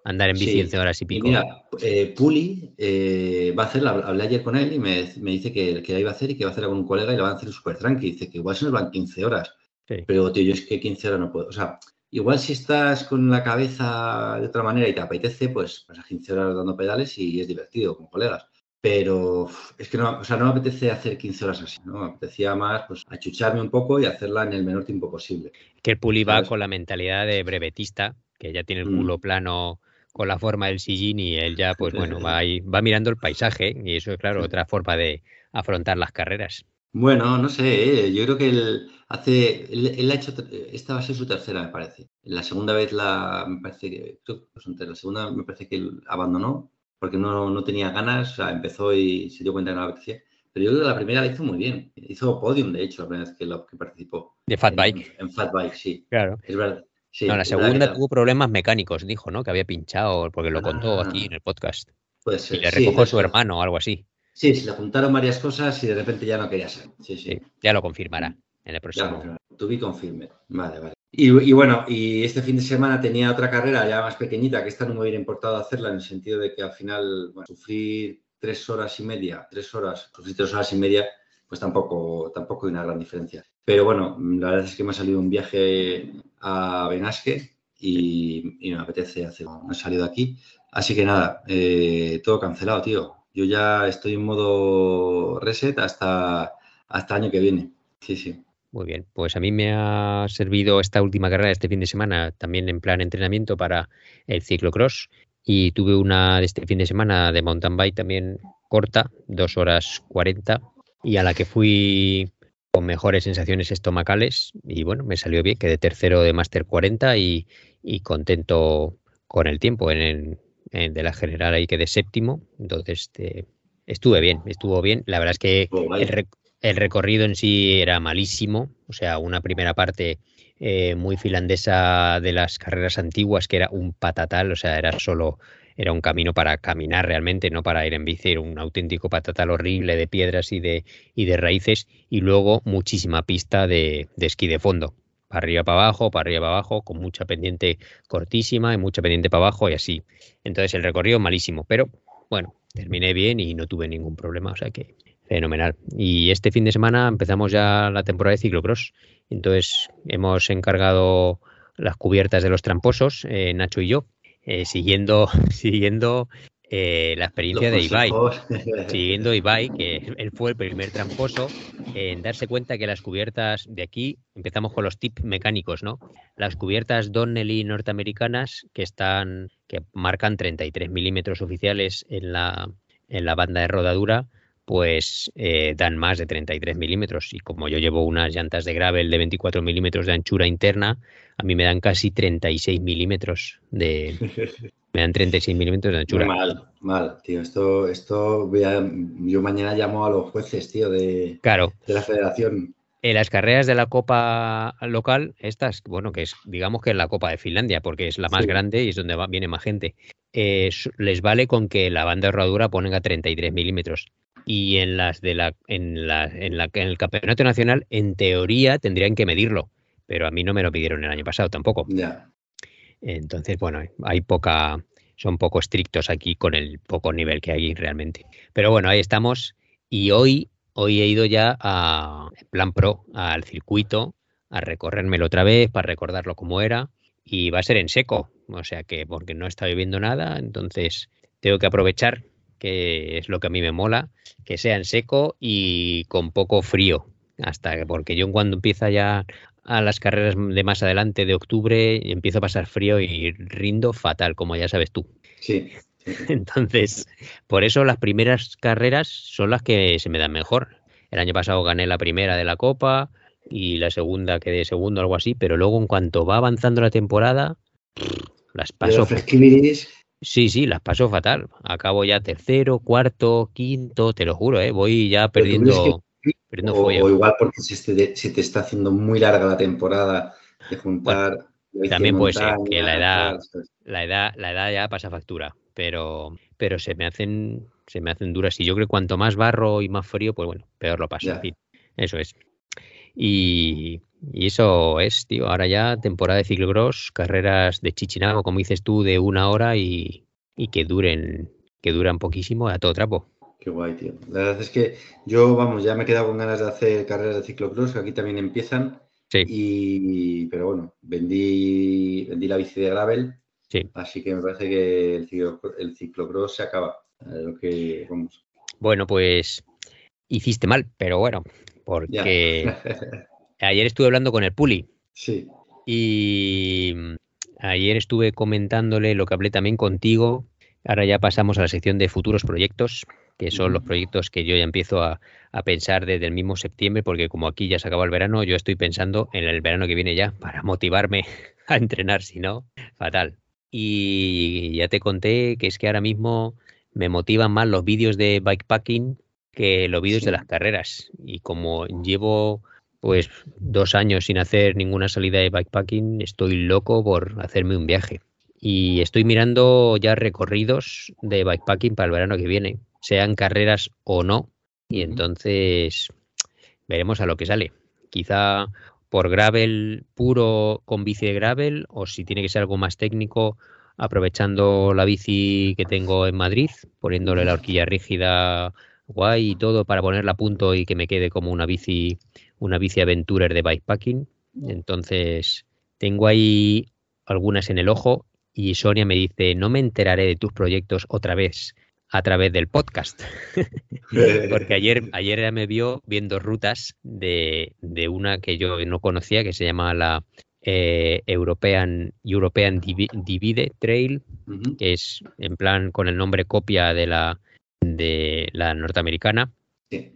andar en bici 11 horas y pico. mira, eh, Puli eh, va a hacer, hablé ayer con él y me, dice que, que la iba a hacer y que va a hacer con un colega y la va a hacer súper tranqui. Dice que igual se nos van 15 horas. Pero, tío, yo es que 15 horas no puedo. O sea, Igual si estás con la cabeza de otra manera y te apetece, pues vas a 15 horas dando pedales y es divertido con colegas. Pero es que no, o sea, no me apetece hacer 15 horas así, ¿no? Me apetecía más pues achucharme un poco y hacerla en el menor tiempo posible. Que el Puli va con la mentalidad de brevetista, que ya tiene el culo mm. plano con la forma del sillín y él ya, pues bueno, (laughs) va, ahí, va mirando el paisaje y eso es, claro, otra forma de afrontar las carreras. Bueno, no sé, ¿eh? yo creo que él hace, él, ha hecho, esta va a ser su tercera, me parece. La segunda vez la, me parece que, la segunda me parece que él abandonó porque no, no tenía ganas, o sea, empezó y se dio cuenta que no la apetecía. Pero yo creo que la primera la hizo muy bien. Hizo podium, de hecho, la primera vez que, participó. De Fat Bike. En, Fat Bike, sí. Claro. Es verdad. no, la segunda tuvo problemas mecánicos, dijo, ¿no? Que había pinchado, porque lo contó aquí ah. en el podcast. Pues y le recogió su hermano o algo así. Sí, se le juntaron varias cosas y de repente ya no quería ser. Sí, sí. ya lo confirmará en el próximo. Ya, tuve confirme. Vale, vale. Y, bueno, y este fin de semana tenía otra carrera ya más pequeñita, que esta no me hubiera importado hacerla en el sentido de que al final bueno, sufrir tres horas y media, tres horas, sufrir tres horas y media, pues tampoco, tampoco hay una gran diferencia. Pero bueno, la verdad es que me ha salido un viaje a Benasque y, me apetece hacer, me he salido aquí. Así que nada, eh, todo cancelado, tío. Yo ya estoy en modo reset hasta, hasta año que viene. Sí, sí. Muy bien, pues a mí me ha servido esta última carrera este fin de semana también en plan entrenamiento para el ciclocross y tuve una de este fin de semana de mountain bike también corta, dos horas cuarenta y a la que fui con mejores sensaciones estomacales y bueno, me salió bien, quedé tercero de Master 40 y, y contento con el tiempo en, el, de la general ahí quedé séptimo, entonces este, estuve bien, estuvo bien. La verdad es que oh, el, recorrido en sí era malísimo, o sea, una primera parte eh, muy finlandesa de las carreras antiguas que era un patatal, o sea, era solo era un camino para caminar realmente, no para ir en bici, era un auténtico patatal horrible de piedras y de, y de raíces, y luego muchísima pista de, de esquí de fondo para arriba para abajo, para arriba para abajo, con mucha pendiente cortísima y mucha pendiente para abajo y así. Entonces el recorrido malísimo, pero bueno, terminé bien y no tuve ningún problema, o sea que fenomenal. Y este fin de semana empezamos ya la temporada de ciclocross, entonces hemos encargado las cubiertas de los tramposos, eh, Nacho y yo, eh, siguiendo, (laughs) siguiendo eh, la experiencia de Ibai, (laughs) siguiendo Ibai, que él fue el primer tramposo en darse cuenta que las cubiertas de aquí, empezamos con los tips mecánicos, ¿no? Las cubiertas Donnelly norteamericanas que están, que marcan 33 milímetros oficiales en la, en la banda de rodadura, pues eh, dan más de 33 milímetros. Y como yo llevo unas llantas de gravel de 24 milímetros de anchura interna, a mí me dan casi 36 milímetros de, Me dan 36 milímetros de anchura. mal, mal, tío. Esto, esto yo mañana llamo a los jueces, tío, de, claro. de la federación. En las carreras de la Copa local, estas, bueno, que es, digamos que es la Copa de Finlandia, porque es la más grande y es donde va, viene más gente, eh, les vale con que la banda de rodadura ponga 33 milímetros. Y en las de la, en la, en la, en el campeonato nacional, en teoría tendrían que medirlo, pero a mí no me lo pidieron el año pasado tampoco. Entonces, bueno, hay poca, son poco estrictos aquí con el poco nivel que hay realmente. Pero bueno, ahí estamos. Y hoy, hoy he ido ya a plan pro al circuito a recorrérmelo otra vez para recordarlo como era. Y va a ser en seco, o sea que porque no está lloviendo nada, entonces tengo que aprovechar, que es lo que a mí me mola, que sea en seco y con poco frío, hasta que, porque yo cuando empieza ya a las carreras de más adelante de octubre empiezo a pasar frío y rindo fatal, como ya sabes tú. Sí. (laughs) Entonces, por eso las primeras carreras son las que se me dan mejor. El año pasado gané la primera de la Copa y la segunda quedé segundo, algo así, pero luego en cuanto va avanzando la temporada, las paso. Sí, sí, las paso fatal. Acabo ya tercero, cuarto, quinto, te lo juro, ¿eh? voy ya perdiendo o, igual porque se te, está haciendo muy larga la temporada de juntar. también puede ser que la edad, la edad, la edad ya pasa factura, pero, pero se me hacen, se me hacen duras. Y yo creo que cuanto más barro y más frío, pues bueno, peor lo paso. eso es. Y, eso es, tío. Ahora ya temporada de ciclocross, carreras de Chichinabo, como dices tú, de una hora y, y que duren, que duran poquísimo a todo trapo. Qué guay, tío. La verdad es que yo, vamos, ya me he quedado con ganas de hacer carreras de ciclocross, que aquí también empiezan. Sí. Y, pero bueno, vendí, vendí la bici de gravel. Sí. Así que me parece que el, ciclo, el ciclocross se acaba. eh, Lo que, vamos. Bueno, pues hiciste mal, pero bueno, porque (laughs) ayer estuve hablando con el Puli sí. y mm, ayer estuve comentándole lo que hablé también contigo. Ahora ya pasamos a la sección de futuros proyectos, que son los proyectos que yo ya empiezo a, a pensar desde el mismo septiembre, porque como aquí ya se acaba el verano, yo estoy pensando en el verano que viene ya para motivarme (laughs) a entrenar, si no, fatal. Y ya te conté que es que ahora mismo me motivan más los vídeos de bikepacking que los vídeos Sí. de las carreras. Y como llevo pues dos años sin hacer ninguna salida de bikepacking, estoy loco por hacerme un viaje. Y estoy mirando ya recorridos de bikepacking para el verano que viene, sean carreras o no. Y entonces veremos a lo que sale. Quizá por gravel puro con bici de gravel o si tiene que ser algo más técnico aprovechando la bici que tengo en Madrid, poniéndole la horquilla rígida guay y todo para ponerla a punto y que me quede como una bici una bici aventurer de bikepacking. Entonces, tengo ahí algunas en el ojo y Sonia me dice, no me enteraré de tus proyectos otra vez a través del podcast. (laughs) Porque ayer, ayer ella me vio viendo rutas de, de una que yo no conocía, que se llama la eh, European, European Divi- Divide Trail, que es en plan con el nombre copia de la, de la norteamericana. Sí.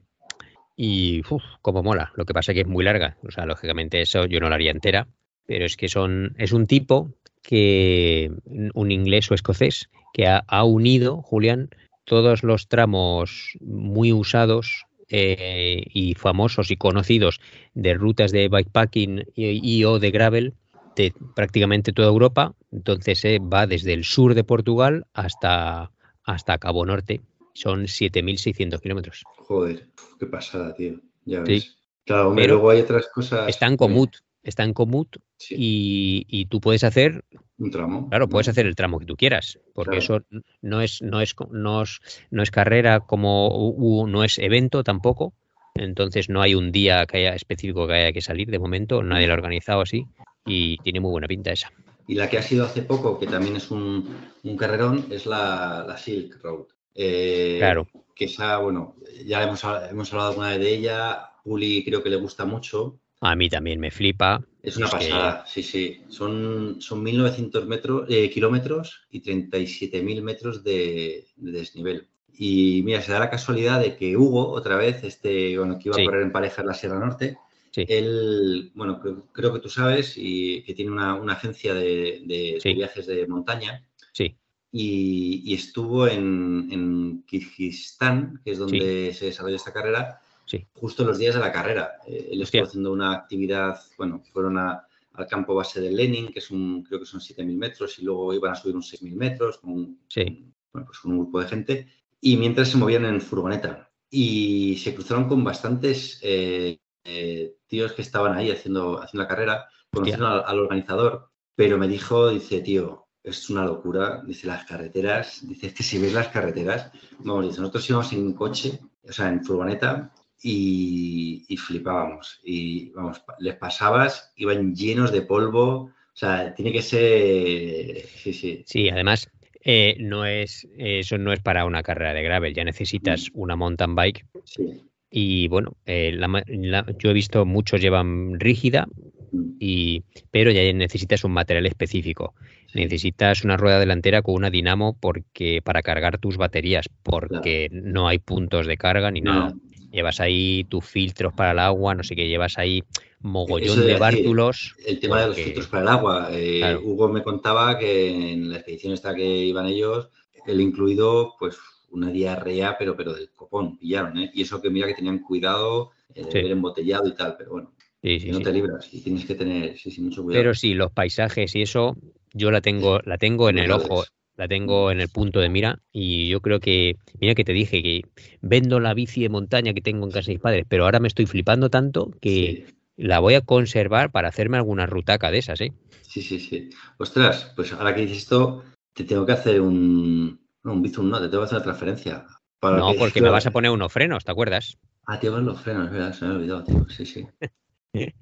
Y uf, como mola. Lo que pasa es que es muy larga. O sea, lógicamente eso yo no la haría entera. Pero es que son, es un tipo que, un inglés o escocés, que ha, ha unido, Julián, todos los tramos muy usados eh, y famosos y conocidos de rutas de bikepacking y, y o de gravel de prácticamente toda Europa. Entonces eh, va desde el sur de Portugal hasta, hasta Cabo Norte. Son 7.600 kilómetros. Joder, qué pasada, tío. Ya Sí. ves. Claro, hombre, Pero luego hay otras cosas. Está en Comut, está en Comut Sí, y, y tú puedes hacer, un tramo. claro, puedes hacer el tramo que tú quieras, porque Claro. eso no es, no es, no es, no es carrera como no es evento tampoco. Entonces no hay un día que haya específico que haya que salir de momento, nadie lo ha organizado así y tiene muy buena pinta esa. Y la que ha sido hace poco, que también es un, un carrerón, es la, la Silk Road. Eh, Claro. Que esa, bueno, ya hemos, hemos hablado alguna vez de ella. Puli creo que le gusta mucho. A mí también me flipa. Es una que- pasada, sí, sí. Son, son 1.900 metros, eh, kilómetros y 37.000 metros de, de desnivel. Y mira, se da la casualidad de que Hugo, otra vez, este, bueno, que iba Sí. a correr en pareja en la Sierra Norte, Sí. él, bueno, creo, creo que tú sabes, y que tiene una, una agencia de, de- viajes de montaña, Sí, y, y estuvo en, en Kirguistán, que es donde se desarrolla esta carrera, Sí. justo los días de la carrera. Eh, él estuvo haciendo una actividad, bueno, fueron a- al campo base de Lenin, que es un, creo que son 7.000 metros, y luego iban a subir unos 6.000 metros con, un- Sí. bueno, pues con un grupo de gente, y mientras se movían en furgoneta. Y se cruzaron con bastantes eh, eh, tíos que estaban ahí haciendo, haciendo la carrera, conocieron al, al organizador, pero me dijo, dice, tío, es una locura, dice, las carreteras, dice, es que si ves las carreteras, vamos, dice, nosotros íbamos en coche, o sea, en furgoneta, y, y flipábamos. Y vamos, les pasabas, iban llenos de polvo. O sea, tiene que ser. Sí, sí. sí, además eh, no es, eso no es para una carrera de gravel, ya necesitas una mountain bike sí. Y bueno, eh, la ma- la- yo he visto muchos llevan rígida, Mm, y, pero ya necesitas un material específico. sí. Necesitas una rueda delantera con una dinamo porque para cargar tus baterías, porque no hay puntos de carga ni No, nada. Llevas ahí tus filtros para el agua, no sé qué, llevas ahí mogollón de bártulos. El tema de los filtros para el agua. eh, Claro. Hugo me contaba que en la expedición esta que iban ellos, el incluido, pues una diarrea, pero, pero del copón, pillaron, ¿eh? Y eso que mira que tenían cuidado eh, de Sí. beber embotellado y tal, pero bueno, Sí, sí, no te libras y tienes que tener, sí, sí, mucho cuidado. Pero sí, los paisajes y eso, yo la tengo, la tengo en el ojo, la tengo en el punto de mira y yo creo que, mira que te dije que vendo la bici de montaña que tengo en casa de mis padres, pero ahora me estoy flipando tanto que Sí. la voy a conservar para hacerme alguna rutaca de esas, ¿eh? Sí, sí, sí. Ostras, pues ahora que dices esto, te tengo que hacer un. No, un bizum, no, te tengo que hacer una transferencia. Para No, que- porque me vas a poner unos frenos, ¿te acuerdas? Ah, te van los frenos, es verdad, se me ha olvidado, tío. Sí, sí. (laughs)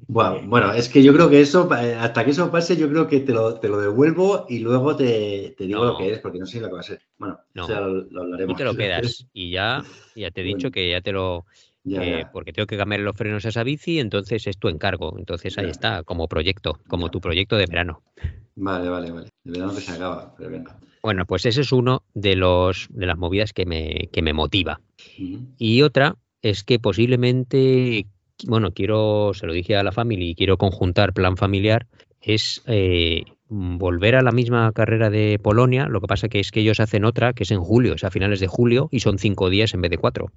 Bueno, bueno, es que yo creo que eso, eh, hasta que eso pase, yo creo que te lo, te lo devuelvo y luego te, te digo lo que es, porque no sé lo que va a ser. Bueno, No. lo, lo hablaremos. Tú te lo (laughs) quedas y ya, ya te he dicho Bueno. que ya te lo... Ya, eh, ya. porque tengo que cambiar los frenos a esa bici, entonces es tu encargo. Entonces ahí Ya. está, como proyecto, como tu proyecto de verano. Vale, vale, vale. El verano que se acaba, pero venga. Bueno, pues ese es uno de los de las movidas que me, que me motiva. Y otra es que posiblemente, bueno, quiero, se lo dije a la familia y quiero conjuntar plan familiar, es eh, volver a la misma carrera de Polonia. Lo que pasa que es que ellos hacen otra que es en julio, es a finales de julio y son cinco días en vez de cuatro.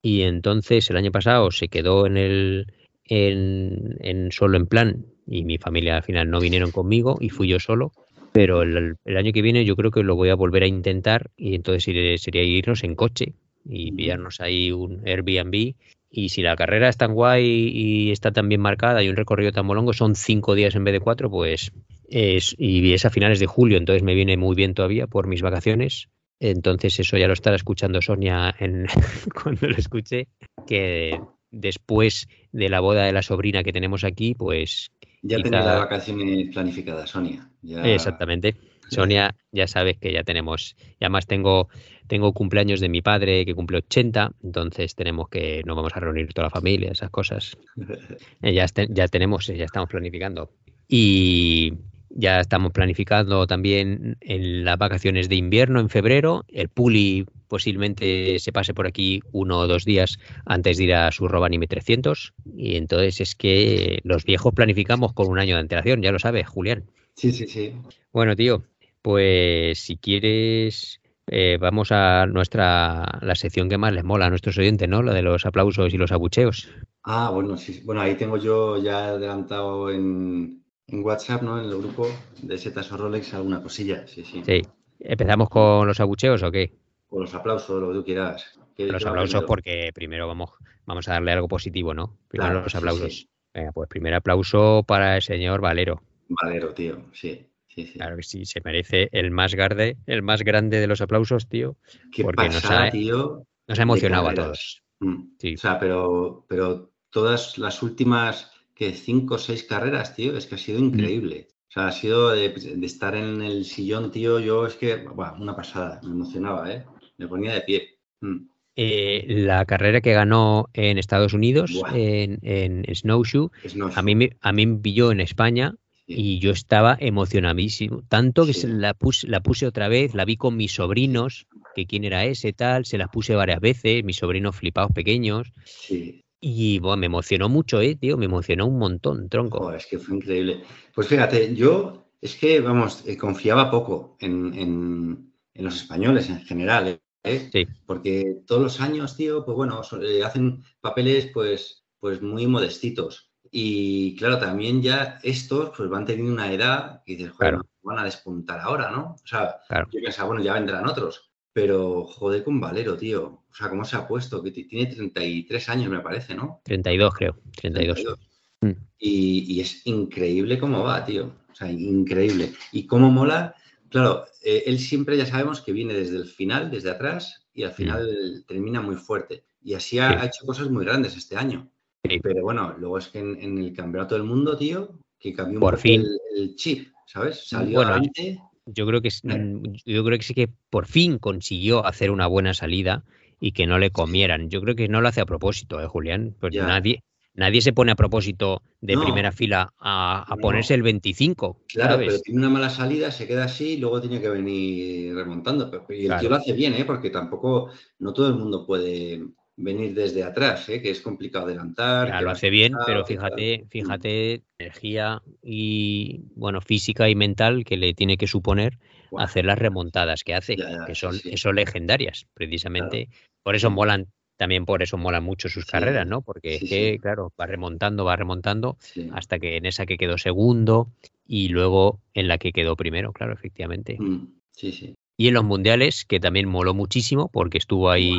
Y entonces el año pasado se quedó en el en, en solo en plan y mi familia al final no vinieron conmigo y fui yo solo. Pero el, el año que viene yo creo que lo voy a volver a intentar y entonces iré- sería irnos en coche y pillarnos ahí un Airbnb. Y si la carrera es tan guay y está tan bien marcada y un recorrido tan molongo, son cinco días en vez de cuatro, pues es, y es a finales de julio, entonces me viene muy bien todavía por mis vacaciones. Entonces eso ya lo estará escuchando Sonia en, (laughs) cuando lo escuche, que después de la boda de la sobrina que tenemos aquí, pues Ya Quizá- tendré las vacaciones planificadas, Sonia. Ya- exactamente. Sonia, ya sabes que ya tenemos, y además tengo, tengo cumpleaños de mi padre que cumple 80, entonces tenemos que, nos vamos a reunir toda la familia, esas cosas. (laughs) Eh, Ya, este- ya tenemos, eh, ya estamos planificando. Y ya estamos planificando también en las vacaciones de invierno en febrero. El Puli posiblemente se pase por aquí uno o dos días antes de ir a su Robanime 300. Y entonces es que los viejos planificamos con un año de antelación, ya lo sabes, Julián. Sí, sí, sí. Bueno, tío, pues si quieres, eh, vamos a nuestra la sección que más les mola a nuestros oyentes, ¿no? La de los aplausos y los abucheos. Ah, bueno, sí. Bueno, ahí tengo yo ya adelantado en, en WhatsApp, ¿no? En el grupo de Setas o Rolex alguna cosilla. Sí, sí. Sí. ¿Empezamos con los abucheos o qué? O los aplausos, lo que tú quieras. ¿Qué- Los qué aplausos primero? porque primero vamos, vamos a darle algo positivo, ¿no? Primero Claro, los sí, aplausos. sí. Venga, pues primer aplauso para el señor Valero. Valero, tío. Sí, sí, sí. Claro que sí, se merece el más grande, el más grande de los aplausos, tío. Qué porque nos pasada, ha- tío. Nos ha emocionado a todos. Mm. Sí. O sea, pero, pero todas las últimas que cinco o seis carreras, tío, es que ha sido Mm. increíble. O sea, ha sido de, de estar en el sillón, tío, yo es que, una pasada, me emocionaba, ¿eh? Me ponía de pie. Mm. Eh, la carrera que ganó en Estados Unidos, en, en Snowshoe, no, a mí, me- a mí me pilló en España. Y yo estaba emocionadísimo. Tanto que Sí. se la, puse, la puse otra vez, la vi con mis sobrinos, que quién era ese, tal, se las puse varias veces, mis sobrinos flipados pequeños. Sí. Y buah, me emocionó mucho, eh, tío, me emocionó un montón, tronco. Es que fue increíble. Pues fíjate, yo es que, vamos, eh, confiaba poco en, en- en los españoles en general, ¿eh? Sí. Porque todos los años, tío, pues bueno, eh, hacen papeles pues, pues muy modestitos. Y claro, también ya estos pues van teniendo una edad que dices, joder, Claro. van a despuntar ahora, ¿no? O sea, Claro. yo pensaba, bueno, ya vendrán otros. Pero joder con Valero, tío. O sea, ¿cómo se ha puesto? Que tiene 33 años, me parece, ¿no? 32, creo, 32. 32. Mm. Y, y es increíble cómo va, tío. O sea, increíble. Y cómo mola. Claro, eh, él siempre ya sabemos que viene desde el final, desde atrás, y al final termina muy fuerte. Y así ha, Mm. Sí. ha hecho cosas muy grandes este año. Sí. Pero bueno, luego es que en, en el Campeonato del Mundo, tío, que cambió un Por poco fin. El, el chip, ¿sabes? Salió Bueno, adelante. Yo creo que es- Eh. mm, yo creo que sí que por fin consiguió hacer una buena salida y que no le comieran. Yo creo que no lo hace a propósito, ¿eh, Julián? Pues Ya. nadie, nadie se pone a propósito de No. primera fila a, a No. ponerse el 25, Claro, ¿sabes? pero tiene una mala salida, se queda así y luego tiene que venir remontando. Y el Claro. tío lo hace bien, ¿eh? Porque tampoco, no todo el mundo puede venir desde atrás, ¿eh? Que es complicado adelantar. Ya, lo hace bien, pero que tal. fíjate, fíjate, energía y bueno, física y mental que le tiene que suponer hacer las remontadas que hace, Ya, ya, que son, sí. que son legendarias, precisamente. Por eso Mm. molan, también por eso molan mucho sus Sí, carreras, ¿no? Porque sí, es que, claro, va remontando, va remontando hasta que en esa que quedó segundo y luego en la que quedó primero, claro, efectivamente. Mm, Sí, sí. Y en los mundiales, que también moló muchísimo porque estuvo ahí,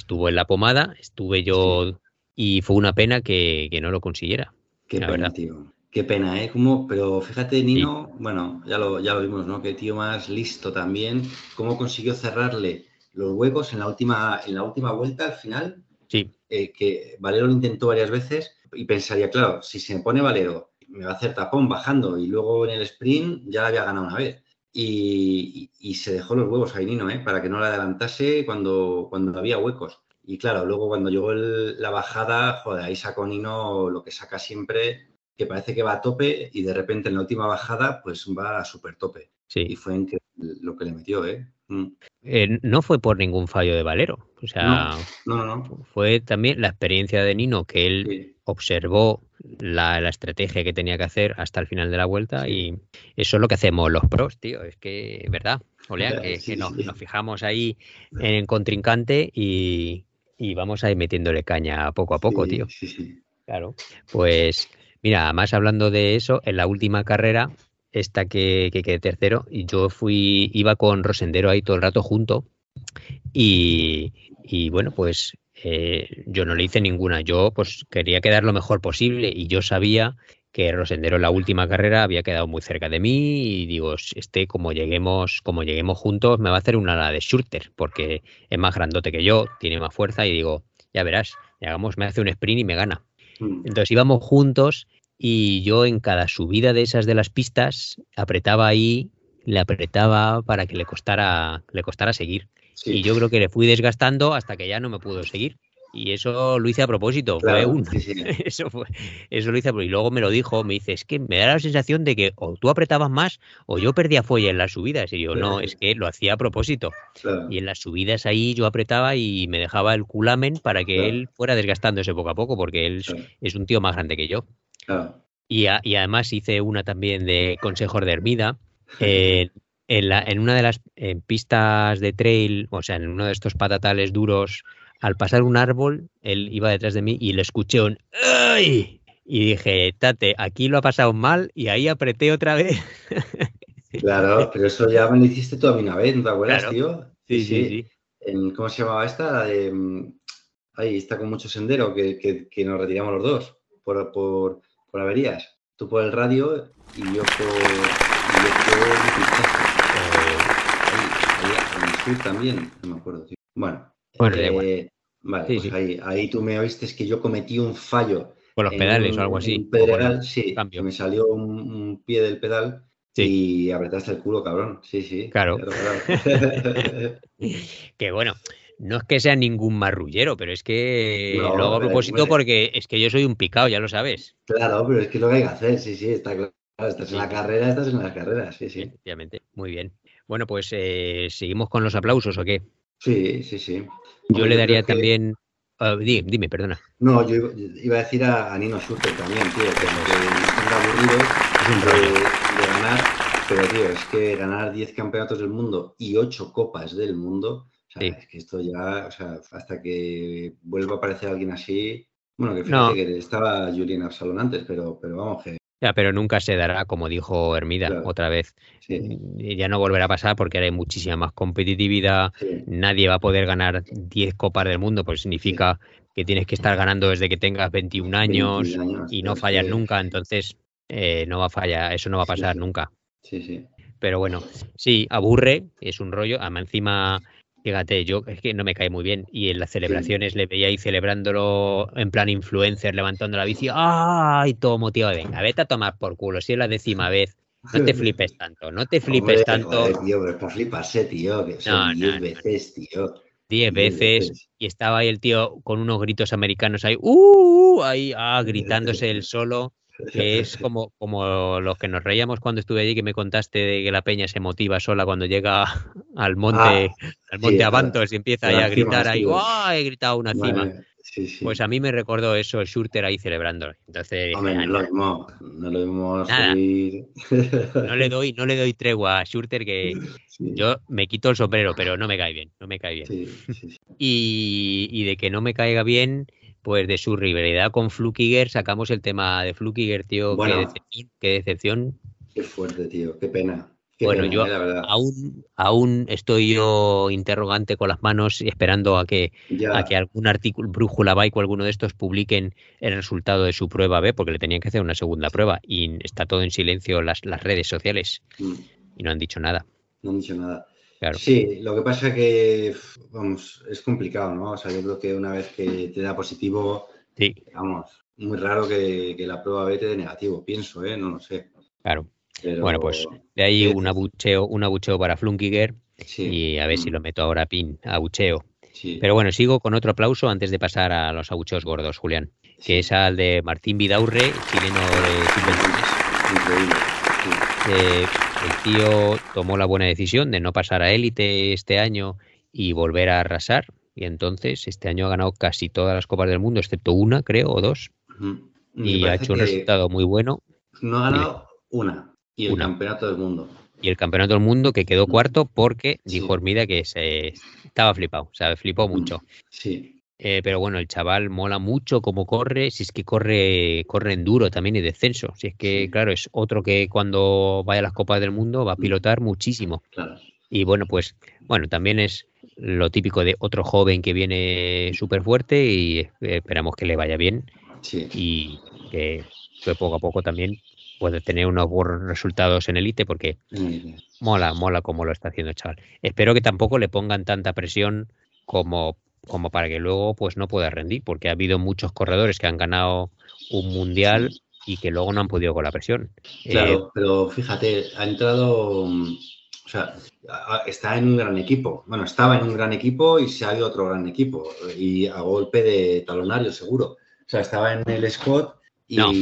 estuvo en la pomada, estuve yo y fue una pena que, que no lo consiguiera. Qué La pena, verdad. tío. Qué pena, ¿eh? Como, pero fíjate, Nino, bueno, ya lo, ya lo vimos, ¿no? Qué tío más listo también. Cómo consiguió cerrarle los huecos en la última, en la última vuelta al final. Sí, eh, que Valero lo intentó varias veces y pensaría, claro, si se me pone Valero, me va a hacer tapón bajando y luego en el sprint ya la había ganado una vez. Y, se dejó los huevos ahí Nino, ¿eh? para que no la adelantase cuando, cuando había huecos. Y claro, luego cuando llegó la bajada, joder, ahí sacó Nino lo que saca siempre, que parece que va a tope y de repente en la última bajada pues va a súper tope. Sí. Y fue lo que le metió, ¿eh? Mm. ¿eh? no fue por ningún fallo de Valero. O sea, no, no, no, fue también la experiencia de Nino que él observó la, estrategia que tenía que hacer hasta el final de la vuelta y eso es lo que hacemos los pros, tío. Es que, ¿verdad? Olea, que, nos, fijamos ahí en el contrincante y, y vamos a ir metiéndole caña poco a poco, tío. Sí, sí. Claro. Pues mira, además hablando de eso, en la última carrera, esta que, que quedé tercero, y yo fui, iba con Rosendero ahí todo el rato junto. Y, y bueno, pues eh, yo no le hice ninguna. Yo pues quería quedar lo mejor posible y yo sabía que Rosendero en la última carrera había quedado muy cerca de mí y digo, este como lleguemos, como lleguemos juntos, me va a hacer una ala de shooter, porque es más grandote que yo, tiene más fuerza, y digo, ya verás, llegamos, me hace un sprint y me gana. Mm. Entonces íbamos juntos y yo en cada subida de esas de las pistas apretaba ahí, le apretaba para que le costara, le costara seguir. Y yo creo que le fui desgastando hasta que ya no me pudo seguir. Y eso lo hice a propósito, fue un... (laughs) eso, fue, eso lo hice y luego me lo dijo, me dice, es que me da la sensación de que o tú apretabas más o yo perdía fuelle en las subidas. Y yo, no, es que lo hacía a propósito. Y en las subidas ahí yo apretaba y me dejaba el culamen para que él fuera desgastándose poco a poco, porque él es un tío más grande que yo. Y, y, además hice una también de consejos de Hermida. (laughs) en, la, en una de las pistas de trail, o sea, en uno de estos patatales duros al pasar un árbol, él iba detrás de mí y le escuché un ¡Ay! Y dije, Tate, aquí lo ha pasado mal y ahí apreté otra vez. (laughs) Claro, pero eso ya me lo hiciste tú a mí una vez, ¿no te acuerdas, tío? Sí, sí, sí. ¿Cómo se llamaba esta? de, mm, ahí está con mucho sendero, que, nos retiramos los dos por, por, por, averías. Tú por el radio y yo por, y yo por eh, el sur también, no me acuerdo, tío. Bueno, bueno, eh, Vale, pues Ahí, ahí, tú me viste que yo cometí un fallo. Con los pedales o algo así. Un pedal, sí. Cambio. Me salió un, pie del pedal y apretaste el culo, cabrón. Sí, sí. Claro. (laughs) que bueno, no es que sea ningún marrullero, pero es que no, lo hago a propósito porque es que yo soy un picado, ya lo sabes. Claro, pero es que lo que hay que hacer, sí, sí, está claro. Estás en la carrera, estás en la carrera, sí, sí. Efectivamente, muy bien. Bueno, pues eh, seguimos con los aplausos o qué? Sí, sí, sí. Yo le daría también. Ah, dime, perdona. No, yo iba a decir a, Nino Schuster también, tío, que, aburrido de, ganar, pero tío, es que ganar 10 campeonatos del mundo y 8 copas del mundo, sea, es que esto ya, o sea, hasta que vuelva a aparecer alguien así, bueno, que fíjate que estaba Julian Absalon antes, pero, pero vamos, que ya, pero nunca se dará, como dijo Hermida otra vez. Y ya no volverá a pasar porque ahora hay muchísima más competitividad. Nadie va a poder ganar 10 copas del mundo, pues significa que tienes que estar ganando desde que tengas 21 años, y no fallas nunca. Entonces, eh, no va a fallar, eso no va a pasar nunca. Sí, sí. Pero bueno, sí, aburre, es un rollo. Además, encima Fíjate, yo es que no me cae muy bien. Y en las celebraciones le veía ahí celebrándolo en plan influencer, levantando la bici. ¡Ay! Todo motivado. Venga, vete a tomar por culo. Si es la décima (laughs) vez. No te flipes tanto, no te flipes tanto. Joder, tío, pero es para fliparse, tío. Que son diez veces, tío. Diez veces, Y estaba ahí el tío con unos gritos americanos ahí. ¡Uh! Ahí, ah, gritándose el solo que es como, como los que nos reíamos cuando estuve allí, que me contaste de que la peña se motiva sola cuando llega (laughs) al monte, ah, al monte Avantos y empieza a gritar ahí, ¡guau! He gritado una cima. Pues a mí me recordó eso, el Shurter ahí celebrando. Entonces, no lo no lo no le doy, no le doy tregua a Shurter que (laughs) yo me quito el sombrero, pero no me cae bien, no me cae bien. (laughs) Y, y de que no me caiga bien, pues de su rivalidad con Flukiger sacamos el tema de Flukiger, tío. qué decepción, qué decepción. Qué fuerte, tío, qué pena. bueno, yo eh, aún, aún estoy yo interrogante con las manos esperando a que, a que algún artículo, Brújula Bike o alguno de estos publiquen el resultado de su prueba B, porque le tenían que hacer una segunda prueba y está todo en silencio las, las redes sociales mm. y no han dicho nada. No han dicho nada. Claro. Sí, lo que pasa es que, vamos, es complicado, ¿no? O sea, yo creo que una vez que te da positivo, Sí, vamos, muy raro que, que la prueba B te dé negativo, pienso, ¿eh? No lo sé. claro. Pero, Bueno, pues de ahí un abucheo, un abucheo para Flunkiger sí, y a ver si mm, lo meto ahora a pin, abucheo. sí, Pero bueno, sigo con otro aplauso antes de pasar a los abucheos gordos, Julián, sí, que es al de Martín Vidaurre, chileno de sub-23. increíble. sí. Eh, el tío tomó la buena decisión de no pasar a élite este año y volver a arrasar. Y entonces este año ha ganado casi todas las copas del mundo, excepto una, creo, o dos. Y ha hecho un resultado muy bueno. No ha ganado una y el Una. campeonato del mundo. Y el campeonato del mundo que quedó Mm. cuarto porque Sí. dijo Hermida que se estaba flipado, o sea, flipó Mm. mucho. Sí, Eh, pero bueno, el chaval mola mucho cómo corre, si es que corre, corre en duro también y descenso. Si es que, Sí. claro, es otro que cuando vaya a las copas del mundo va a Mm. pilotar muchísimo. claro. Y bueno, pues, bueno, también es lo típico de otro joven que viene súper fuerte y esperamos que le vaya bien Sí, y que, poco a poco también pueda tener unos buenos resultados en élite porque mola, mola como lo está haciendo el chaval. Espero que tampoco le pongan tanta presión como, como para que luego pues no pueda rendir, porque ha habido muchos corredores que han ganado un mundial y que luego no han podido con la presión. Eh, Claro, pero fíjate, ha entrado, o sea, está en un gran equipo. Bueno, estaba en un gran equipo y se ha ido a otro gran equipo y a golpe de talonario, seguro. O sea, estaba en el Scott y No.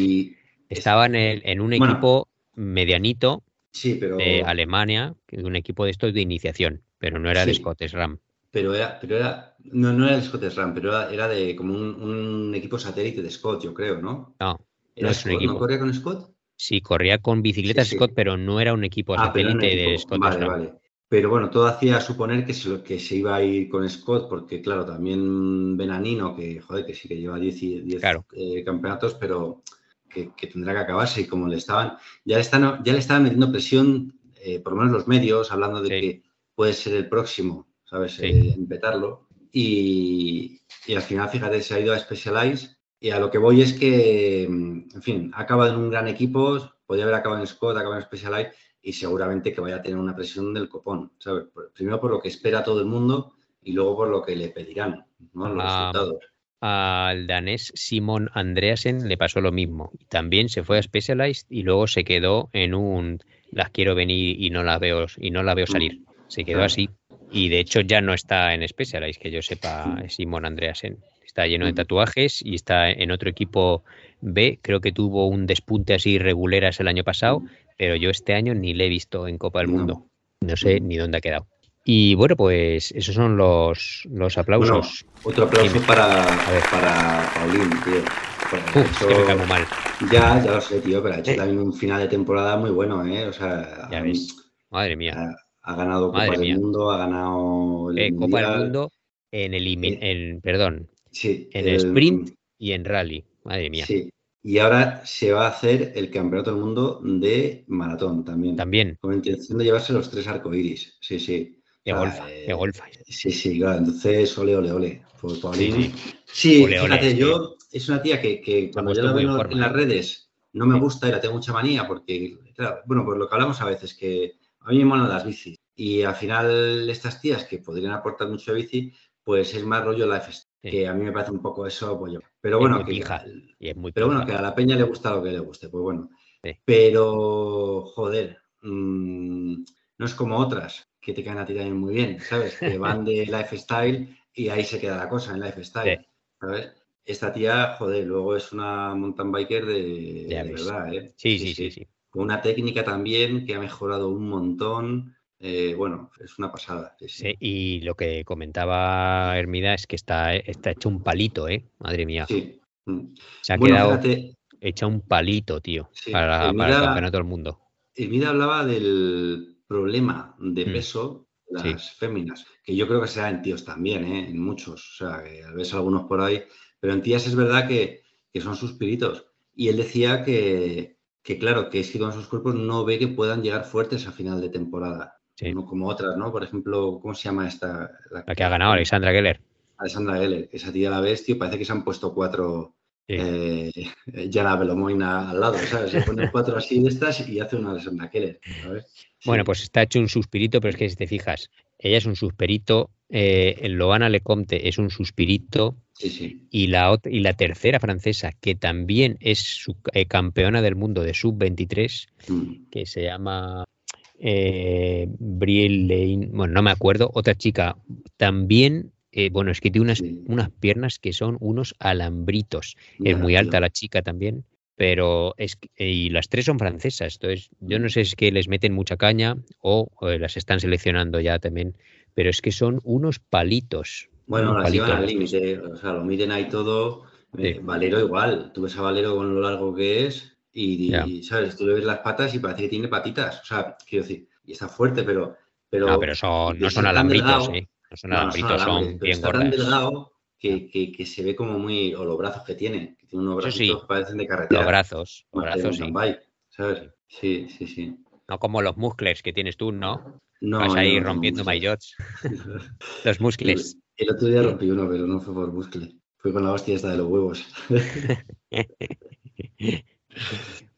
estaba en, el- en un Bueno. equipo medianito sí, pero de Alemania, de un equipo de estos de iniciación, pero no era Sí. Scott Ram. Pero era, pero era, no, no era el Scott SRAM, pero era, era de como un, un equipo satélite de Scott, yo creo, ¿no? No, ¿Era es un equipo. ¿No corría con Scott? sí, corría con bicicletas Sí, sí. Scott, pero no era un equipo Ah, un satélite de. Scott Vale, Ram. vale. Pero bueno, todo hacía suponer que se, que se iba a ir con Scott, porque claro, también Benanino, que joder, que sí que lleva 10, y- 10 Claro. eh, campeonatos, pero que, que tendrá que acabarse. Y como le estaban, ya le están, ya le estaban metiendo presión, eh, por lo menos los medios, hablando de Sí. que puede ser el próximo, ¿sabes? Sí. Eh, petarlo. Y, y al final, fíjate, se ha ido a Specialized. Y a lo que voy es que, mm, en fin, ha acabado en un gran equipo, podría haber acabado en Scott, ha acabado en Specialized y seguramente que vaya a tener una presión del copón, ¿sabes? Primero por lo que espera todo el mundo y luego por lo que le pedirán, ¿no? Los Ah, resultados. Al danés Simon Andreasen le pasó lo mismo. También se fue a Specialized y luego se quedó en un las quiero venir y no las veo y no la veo salir. Se quedó así. Y de hecho ya no está en Specialized, que yo sepa, Simon Andreasen. Está lleno de tatuajes y está en otro equipo B. Creo que tuvo un despunte así reguleras el año pasado, pero yo este año ni le he visto en Copa del No. Mundo. No sé ni dónde ha quedado. Y bueno, pues esos son los, los aplausos. Otro aplauso para, para Paulín, tío. Pues es que me hecho- cae muy mal. ya, ya lo sé, tío, pero ha hecho Eh. también un final de temporada muy bueno, ¿eh? O sea, Ya ves. Madre mía. ha, ha ganado Madre Copa mía. del Mundo, ha ganado el Eh, Copa del. Mundo en el, Eh, en, perdón, Sí, en el sprint y en rally. Madre mía. Sí. Y ahora se va a hacer el Campeonato del Mundo de maratón también. También Con intención de llevarse los tres arcoíris. Sí, sí. de Ah, golfa, eh, de golfa. Sí, sí, claro. Entonces, ole, ole, ole. Por Paulín. Sí, Sí, Ole, ole, fíjate, sí. yo es una tía que, que cuando yo la veo en las redes no me gusta y la tengo mucha manía porque, claro, bueno, pues lo que hablamos a veces, que a mí me molan las bicis y al final estas tías que podrían aportar mucho de bici, pues es más rollo la FS, Sí. que a mí me parece un poco eso, pues yo. Pero bueno, que. Y es muy pero bueno, que a la peña le gusta lo que le guste, pues bueno. Sí. Pero, joder, mm, no es como otras que te caen a ti también muy bien, ¿sabes? Que (laughs) van de lifestyle y ahí se queda la cosa, en lifestyle, Sí. ¿sabes? Esta tía, joder, luego es una mountain biker de, de verdad, ¿eh? Sí, sí, sí, sí. Una técnica también que ha mejorado un montón. eh, bueno, es una pasada. sí, y lo que comentaba Hermida es que está, está hecho un palito, ¿eh? Madre mía. Sí. Se ha Bueno, quedado fíjate, hecha un palito, tío, Sí, para, Hermida- para el campeonato del mundo. Elvira hablaba del problema de Mm. peso de las féminas, que yo creo que será en tíos también, ¿eh? en muchos, o sea, que ves algunos por ahí, pero en tías es verdad que, que son suspiritos. Y él decía que, que, claro, que es que con sus cuerpos no ve que puedan llegar fuertes a final de temporada, Sí. no como otras, ¿no? Por ejemplo, ¿cómo se llama esta? La que ha ganado Alexandra Geller. Alexandra Geller, esa tía la ves, tío, parece que se han puesto cuatro, eh, (laughs) Jana Belomoina al lado, ¿sabes? Se pone cuatro así de estas y hace una de Keller, ¿sabes? Bueno, pues está hecho un suspirito, pero es que si te fijas, ella es un suspirito, eh, Loana Lecomte es un suspirito, sí, sí. Y, la, y la tercera francesa, que también es su, eh, campeona del mundo de sub-23, mm. que se llama eh, Brielle, bueno, no me acuerdo, otra chica, también eh, bueno, es que tiene unas, unas piernas que son unos alambritos. es muy alta la chica también, pero es y las tres son francesas. Entonces, yo no sé si es que les meten mucha caña o, las están seleccionando ya también, pero es que son unos palitos. Bueno, las llevan al límite, o sea, lo miden ahí todo. Valero igual, tú ves a Valero con lo largo que es y, ¿sabes? Tú le ves las patas y parece que tiene patitas. O sea, quiero decir, y está fuerte, pero... pero no, pero son, no son alambritos, ¿eh? No son alambritos, son, bien está tan delgado que, que, que, se ve como muy. O los brazos que tiene, que tiene unos brazos que parecen de carretera. Los brazos, los brazos, sí. ¿sabes? Sí, sí, sí. No como los muscles que tienes tú, ¿no? No. Vas ahí rompiendo no, maillots. (laughs) los muscles. El, otro día rompí uno, pero no fue por muscle. Fue con la hostia esta de los huevos. (laughs)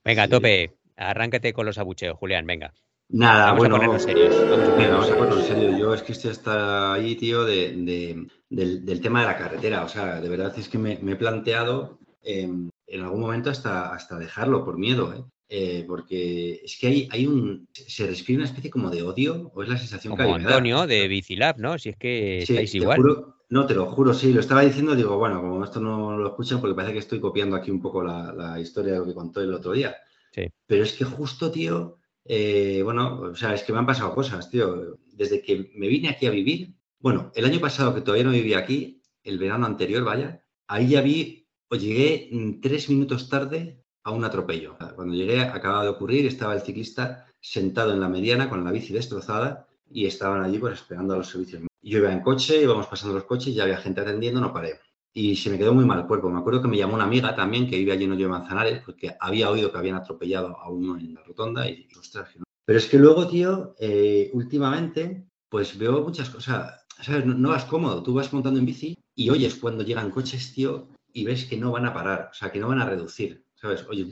venga, tope. Arráncate con los abucheos, Julián, venga. Nada, vamos bueno. A ponernos serios. Vamos a, ponernos en serio. Yo es que estoy hasta ahí, tío, de, del, tema de la carretera. O sea, de verdad es que me, he planteado em, en algún momento hasta, hasta dejarlo por miedo, ¿eh? ¿Eh? porque es que hay, hay un. Se respira una especie como de odio, o es la sensación como que Antonio de Bicilab, ¿no? Si es que estáis igual. no, te lo juro, sí, lo estaba diciendo, digo, bueno, como esto no lo escuchan, porque parece que estoy copiando aquí un poco la, la historia de lo que contó el otro día. Sí. Pero es que justo, tío, eh, bueno, o sea, es que me han pasado cosas, tío. Desde que me vine aquí a vivir, bueno, el año pasado que todavía no vivía aquí, el verano anterior, vaya, ahí ya vi, o llegué tres minutos tarde a un atropello. Cuando llegué, acababa de ocurrir, estaba el ciclista sentado en la mediana con la bici destrozada y estaban allí pues esperando a los servicios. Yo iba en coche, íbamos pasando los coches, ya había gente atendiendo, no paré y se me quedó muy mal el cuerpo. Me acuerdo que me llamó una amiga también que vive allí en Hoyo de Manzanares porque había oído que habían atropellado a uno en la rotonda y, ostras, Pero es que luego, tío, eh, últimamente, pues veo muchas cosas, ¿sabes? No, vas cómodo, tú vas montando en bici y oyes cuando llegan coches, tío, y ves que no van a parar, o sea, que no van a reducir, ¿sabes? Oye,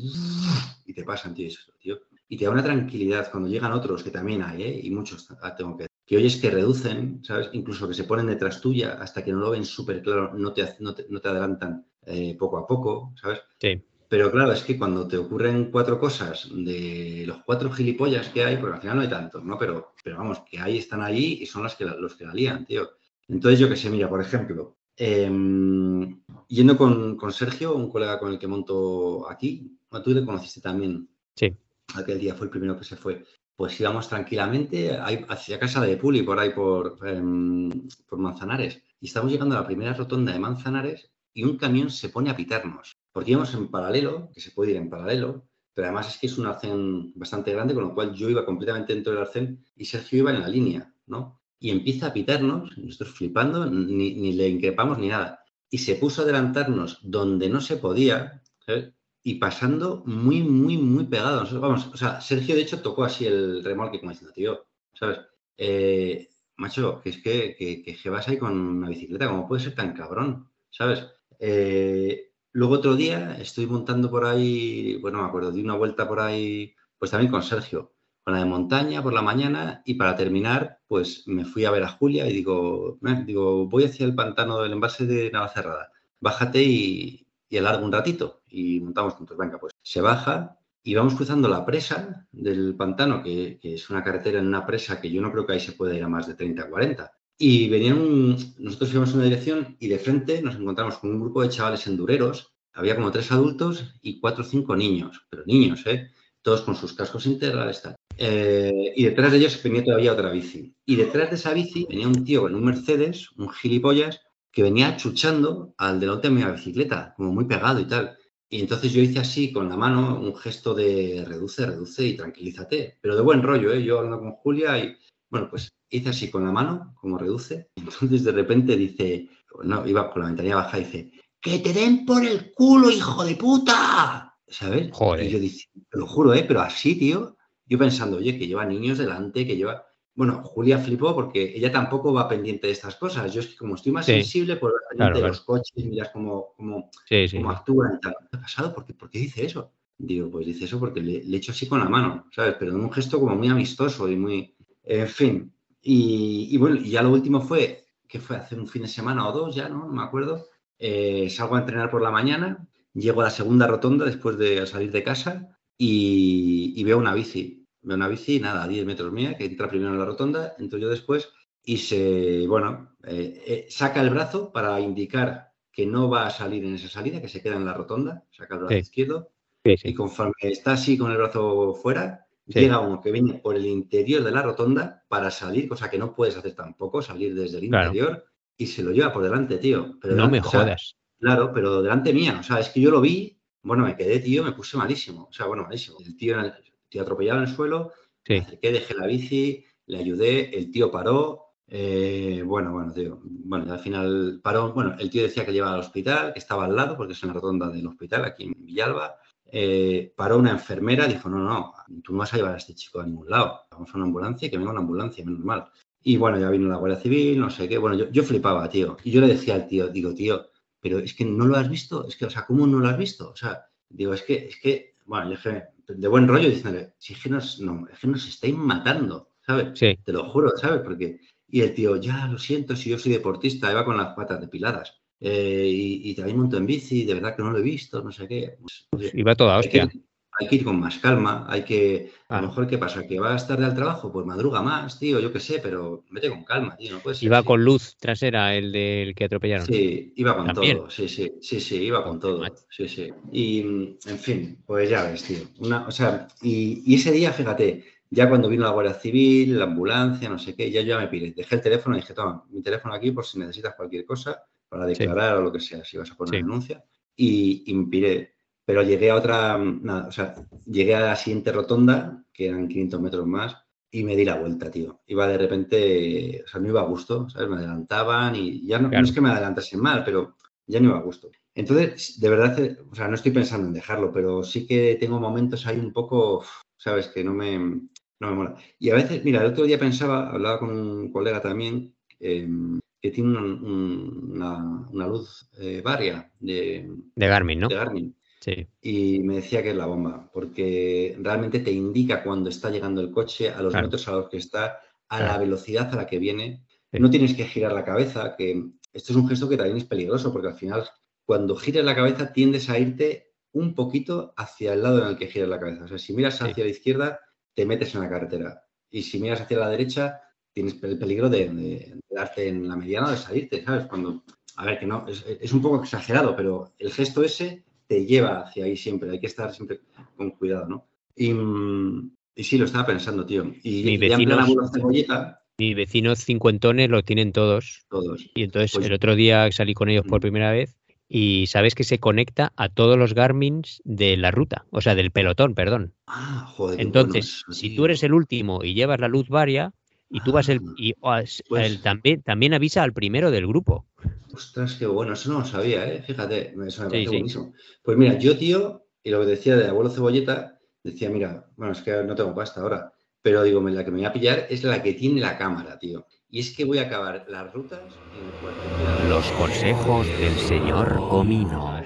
y te pasan, tío, eso, tío. Y te da una tranquilidad cuando llegan otros, que también hay, ¿eh? Y muchos tengo que que oyes que reducen, ¿sabes? Incluso que se ponen detrás tuya hasta que no lo ven súper claro, no te, no te, adelantan eh, poco a poco, ¿sabes? Sí. Pero claro, es que cuando te ocurren cuatro cosas de los cuatro gilipollas que hay, porque al final no hay tantos, ¿no? Pero, pero vamos, que ahí están allí y son las que, los que la lían, tío. Entonces, yo qué sé, mira, por ejemplo, em, yendo con, con, Sergio, un colega con el que monto aquí, tú le conociste también. Sí. Aquel día fue el primero que se fue pues íbamos tranquilamente hacia casa de Puli, por ahí por, em, por Manzanares. Y estamos llegando a la primera rotonda de Manzanares y un camión se pone a pitarnos. Porque íbamos en paralelo, que se puede ir en paralelo, pero además es que es un arcén bastante grande, con lo cual yo iba completamente dentro del arcén y Sergio iba en la línea, ¿no? Y empieza a pitarnos, nosotros flipando, ni, ni le increpamos ni nada. Y se puso a adelantarnos donde no se podía, ¿sabes? y pasando muy, muy, muy pegado. vamos, o sea, Sergio de hecho tocó así el remolque como diciendo, tío, ¿sabes? Eh, macho, que es que, que, vas ahí con una bicicleta, ¿cómo puede ser tan cabrón? ¿Sabes? Eh, luego otro día estoy montando por ahí, bueno, me acuerdo, di una vuelta por ahí, pues también con Sergio, la de montaña por la mañana y para terminar, pues me fui a ver a Julia y digo, digo, voy hacia el pantano del embalse de Navacerrada, bájate y, y alargo un ratito y montamos juntos. Venga, pues se baja y vamos cruzando la presa del pantano, que, es una carretera en una presa que yo no creo que ahí se pueda ir a más de 30 o 40. Y venían, nosotros íbamos en una dirección y de frente nos encontramos con un grupo de chavales endureros. Había como tres adultos y cuatro o cinco niños, pero niños, ¿eh? Todos con sus cascos integrales, tal. Eh, y detrás de ellos venía todavía otra bici. Y detrás de esa bici venía un tío en un Mercedes, un gilipollas, que venía chuchando al de la última bicicleta, como muy pegado y tal. Y entonces yo hice así con la mano un gesto de reduce, reduce y tranquilízate, pero de buen rollo, ¿eh? Yo hablando con Julia y, bueno, pues hice así con la mano, como reduce. (laughs) Entonces de repente dice, no, iba con la ventanilla baja y dice, ¡que te den por el culo, hijo de puta! ¿Sabes? Joder. Y yo dije, te lo juro, ¿eh? Pero así, tío, yo pensando, oye, que lleva niños delante, que lleva... Bueno, Julia flipó porque ella tampoco va pendiente de estas cosas. Yo es que como estoy más sensible, pendiente de los coches, miras cómo, cómo, actúan y tal. ¿Qué ha pasado? ¿Por qué, ¿Por qué dice eso? Digo, pues dice eso porque le, le echo así con la mano, ¿sabes? Pero en un gesto como muy amistoso y muy... En fin. Y, bueno, y ya lo último fue, que fue hace un fin de semana o dos ya, ¿no? No me acuerdo. Eh, salgo a entrenar por la mañana, llego a la segunda rotonda después de salir de casa y, veo una bici. Veo una bici, nada, a 10 metros mía, que entra primero en la rotonda, entro yo después y se, bueno, eh, eh, saca el brazo para indicar que no va a salir en esa salida, que se queda en la rotonda, saca el brazo izquierdo, y conforme está así con el brazo fuera, llega uno que viene por el interior de la rotonda para salir, cosa que no puedes hacer tampoco, salir desde el interior y se lo lleva por delante, tío. Pero no me jodas. claro, pero delante mía. O sea, es que yo lo vi, bueno, me quedé, tío, me puse malísimo. O sea, bueno, malísimo. El tío, el tío atropellado en el suelo, me acerqué, dejé la bici, le ayudé, el tío paró. Eh, bueno, bueno, tío. Bueno, al final paró. Bueno, el tío decía que llevaba al hospital, que estaba al lado, porque es en la rotonda del hospital, aquí en Villalba. Eh, paró una enfermera, dijo, no, no, tú no vas a llevar a este chico a ningún lado, vamos a una ambulancia y que venga una ambulancia, menos mal. Y bueno, ya vino la Guardia Civil, no sé qué, bueno, yo, yo flipaba, tío. Y yo le decía al tío, digo, tío, pero es que no lo has visto, es que, o sea, ¿cómo no lo has visto? O sea, digo, es que, es que, bueno, yo dije, de buen rollo, diciéndole, si es que nos, no, es que nos estáis matando, ¿sabes? Sí. Te lo juro, ¿sabes? Porque, y el tío, ya, lo siento, si yo soy deportista, iba con las patas depiladas. Eh, y, y, también monto en bici, de verdad que no lo he visto, no sé qué. Pues, Iba toda hostia. Hay que, ir con más calma, hay que, a lo mejor, ¿qué pasa? ¿Que vas tarde al trabajo? Pues madruga más, tío, yo qué sé, pero vete con calma, tío, no puedes Iba con luz trasera el del que atropellaron. Sí, iba con todo, sí, sí, sí, sí, iba con todo, sí, sí. Y, en fin, pues ya ves, tío. Una, o sea, y, y ese día, fíjate, ya cuando vino la Guardia Civil, la ambulancia, no sé qué, ya yo ya me pide. Dejé el teléfono y dije, toma, mi teléfono aquí por si necesitas cualquier cosa para declarar o lo que sea, si vas a poner una denuncia. Y, y Pero llegué a otra, nada, o sea, llegué a la siguiente rotonda, que eran 500 metros más, y me di la vuelta, tío. Iba de repente, o sea, no iba a gusto, ¿sabes? Me adelantaban y ya no, no es que me adelantasen mal, pero ya no iba a gusto. Entonces, de verdad, o sea, no estoy pensando en dejarlo, pero sí que tengo momentos ahí un poco, ¿sabes? Que no me, no me mola. Y a veces, mira, el otro día pensaba, hablaba con un colega también, eh, que tiene una, luz eh, varia de, de Garmin, ¿no? De Garmin. Sí. Y me decía que es la bomba, porque realmente te indica cuando está llegando el coche, a los metros a los que está, a la velocidad a la que viene. No tienes que girar la cabeza, que esto es un gesto que también es peligroso, porque al final, cuando giras la cabeza, tiendes a irte un poquito hacia el lado en el que giras la cabeza. O sea, si miras hacia la izquierda, te metes en la carretera. Y si miras hacia la derecha, tienes el peligro de, darte en la mediana o de salirte, ¿sabes? Cuando, a ver, que no, es, un poco exagerado, pero el gesto ese te lleva hacia ahí siempre, hay que estar siempre con cuidado, ¿no? Y, y sí, lo estaba pensando, tío. Y mi vecino, mis vecinos cincuentones lo tienen todos. Todos. Y entonces pues el otro día salí con ellos por primera vez y sabes que se conecta a todos los Garmins de la ruta, o sea, del pelotón, perdón. Ah, joder. Entonces, si tú eres el último y llevas la luz varia, y tú vas el, ah, y pues también, también avisa al primero del grupo. Ostras, qué bueno, eso no lo sabía, ¿eh? Fíjate, eso me parece buenísimo. Pues mira, yo, tío, y lo que decía de abuelo cebolleta, decía, mira, bueno, es que no tengo pasta ahora, pero digo, la que me voy a pillar es la que tiene la cámara, tío. Y es que voy a acabar las rutas en Los consejos del señor Comino.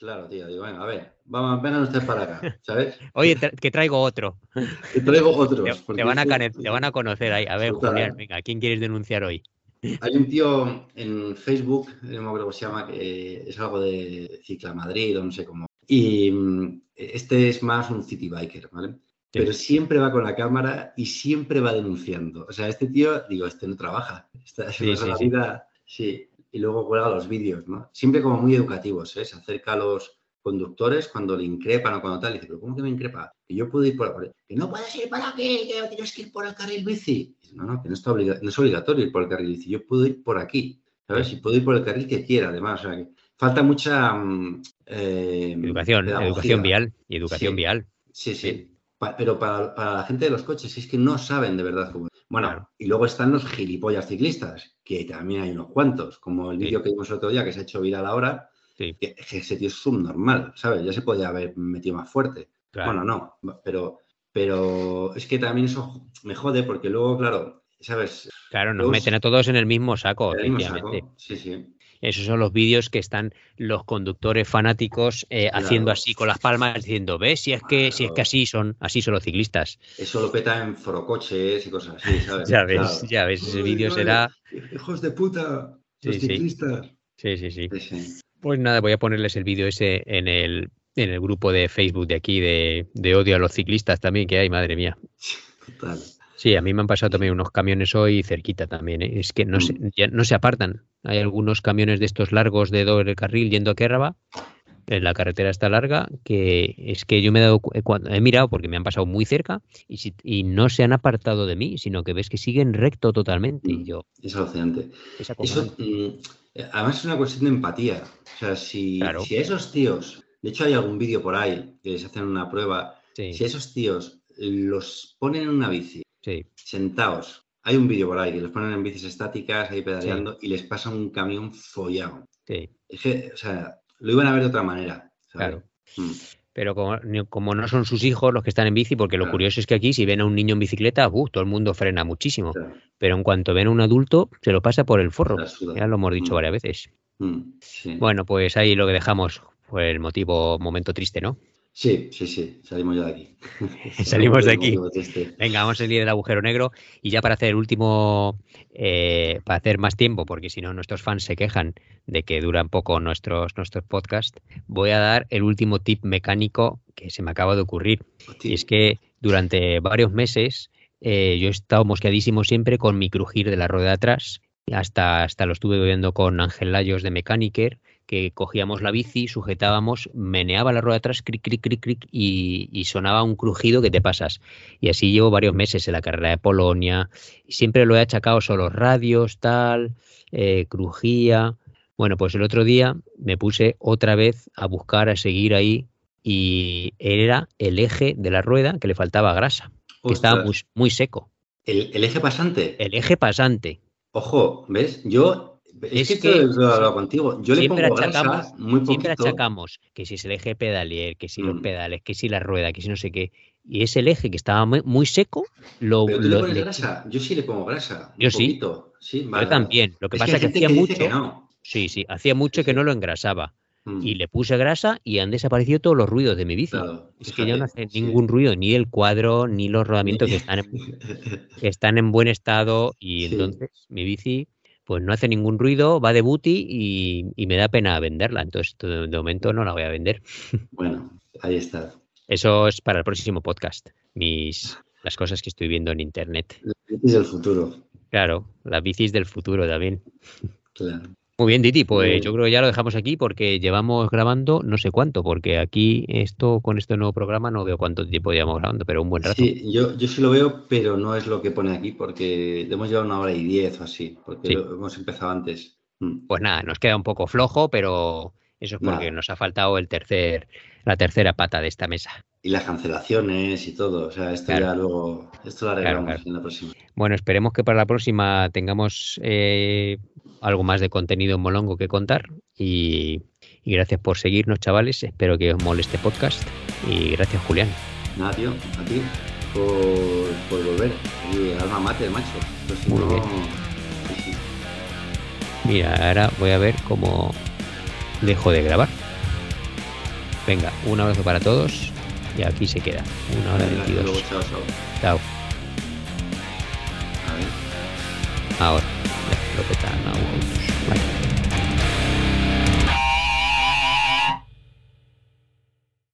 Claro, tío, digo, bueno, a ver, vamos, vengan ustedes para acá, (laughs) ¿sabes? Oye, que traigo otro. (laughs) Que traigo otros. Te, van a te, van a conocer ahí. A ver, Julián, venga, ¿quién quieres denunciar hoy? (laughs) Hay un tío en Facebook, no me acuerdo cómo se llama, que es algo de Cicla Madrid o no sé cómo. Y mm, este es más un city biker, ¿vale? Pero siempre va con la cámara y siempre va denunciando. O sea, este tío, digo, este no trabaja. Esta, sí, la vida, sí y luego cuelga los vídeos, ¿no? Siempre como muy educativos, ¿eh? Se acerca a los conductores cuando le increpan o cuando tal, y dice, pero ¿cómo que me increpa? Que yo puedo ir por, que no puedes ir por aquí, que tienes que ir por el carril bici. no, no, que no, está no es obligatorio ir por el carril bici, yo puedo ir por aquí, ¿sabes? Y puedo ir por el carril que quiera, además, o sea, que falta mucha... Mm, eh, educación, educación vial y educación vial. Sí, sí. pero para, para, la gente de los coches es que no saben de verdad cómo bueno, y luego están los gilipollas ciclistas, que también hay unos cuantos, como el vídeo que vimos el otro día que se ha hecho viral ahora, que, ese tío es subnormal, ¿sabes? Ya se podía haber metido más fuerte. Bueno, no, pero, pero es que también eso me jode porque luego, claro, ¿sabes? Claro, nos meten a todos en el mismo saco, El mismo saco, Sí, sí. Esos son los vídeos que están los conductores fanáticos eh, haciendo así con las palmas, diciendo, ves, si es que, si es que así son, así son los ciclistas. Eso lo peta en forocoches y cosas así, (laughs) ¿sabes? Ya ves, Claro. ya ves, ese vídeo será. Hijos de puta, los Sí, ciclistas. Sí, sí, sí. Sí, sí. Pues nada, voy a ponerles el vídeo ese en el, en el grupo de Facebook de aquí de, de odio a los ciclistas también que hay, madre mía. Total. Sí, a mí me han pasado también unos camiones hoy cerquita también. ¿eh? Es que no se, ya no se apartan. Hay algunos camiones de estos largos de doble carril yendo a Quérraba. En la carretera está larga, que es que yo me he dado eh, cuando he mirado porque me han pasado muy cerca y, si- y no se han apartado de mí, sino que ves que siguen recto totalmente. Y Mm. yo, Es alucinante. es Eso, mm, además es una cuestión de empatía. O sea, si, Claro. si a esos tíos, de hecho hay algún vídeo por ahí que se hacen una prueba, Sí, si a esos tíos los ponen en una bici, sí, sentados, hay un vídeo por ahí que los ponen en bicis estáticas ahí pedaleando y les pasa un camión follado. sí. Es que, o sea, lo iban a ver de otra manera. ¿sabes? Claro. Mm, Pero como, no son sus hijos los que están en bici, porque lo Claro. curioso es que aquí si ven a un niño en bicicleta, ¡uh! todo el mundo frena muchísimo. claro, Pero en cuanto ven a un adulto, se lo pasa por el forro. Ya lo hemos dicho Mm. varias veces. Mm, sí. Bueno, pues ahí lo que dejamos fue el motivo, momento triste, ¿no? Sí, sí, sí, salimos ya de aquí. (laughs) Salimos de aquí. Triste. Venga, vamos a salir del agujero negro y ya para hacer el último, eh, para hacer más tiempo, porque si no nuestros fans se quejan de que duran poco nuestros, nuestros podcasts, voy a dar el último tip mecánico que se me acaba de ocurrir. Y es que durante varios meses eh, yo he estado mosqueadísimo siempre con mi crujir de la rueda de atrás. Hasta, hasta lo estuve viendo con Ángel Layos de Mechaniker, que cogíamos la bici, sujetábamos, meneaba la rueda atrás, cric, cric, cric, cric, y, y sonaba un crujido que te pasas. Y así llevo varios meses en la carrera de Polonia. Y siempre lo he achacado solo radios, tal, eh, crujía. Bueno, pues el otro día me puse otra vez a buscar, a seguir ahí, y era el eje de la rueda que le faltaba grasa, que estaba muy seco. El, el eje pasante. El eje pasante. Ojo, ¿ves? Yo. Es Es, que, lo he hablado contigo. Yo le pongo achacamos- grasa muy Siempre achacamos que si es el eje pedalier, que si los Mm. pedales, que si la rueda, que si no sé qué. Y es el eje que estaba muy, muy seco. Lo, Pero tú lo- le pones le- grasa. Yo sí le pongo grasa. Yo un sí. poquito. Sí, yo vale, también. Lo que Es pasa es que hacía mucho. que no. Sí, sí, hacía mucho que no lo engrasaba. Mm, Y le puse grasa y han desaparecido todos los ruidos de mi bici. claro, Es que ya no hace sí. ningún ruido, ni el cuadro, ni los rodamientos que están en, (laughs) que están en buen estado y Sí. entonces mi bici pues no hace ningún ruido, va de booty y, y me da pena venderla. Entonces de de momento no la voy a vender. (laughs) Bueno, ahí está. Eso es para el próximo podcast. Mis las cosas que estoy viendo en internet. Es el futuro. Claro, las bicis del futuro también. Claro. Muy bien, Diti, pues yo creo que ya lo dejamos aquí porque llevamos grabando no sé cuánto, porque aquí esto con este nuevo programa no veo cuánto tiempo llevamos grabando, pero un buen rato. Sí, yo, yo sí lo veo, pero no es lo que pone aquí, porque hemos llevado una hora y diez o así, porque Sí. lo- hemos empezado antes. Mm. Pues nada, nos queda un poco flojo, pero eso es porque Nada. nos ha faltado el tercer, la tercera pata de esta mesa. Y las cancelaciones y todo, o sea, esto Claro. ya luego, esto lo arreglamos claro. en la próxima. Bueno, esperemos que para la próxima tengamos eh, algo más de contenido en Molongo que contar. Y, y gracias por seguirnos, chavales. Espero que os moleste podcast. Y gracias, Julián. Nada, tío, a ti por, por volver. Y alma mater, macho. Pues Muy no, bien. sí, sí. Mira, ahora voy a ver cómo dejo de grabar. Venga, un abrazo para todos. Y aquí se queda. Una hora 22. chao, chao. Ahora. Ya, lo petan, no,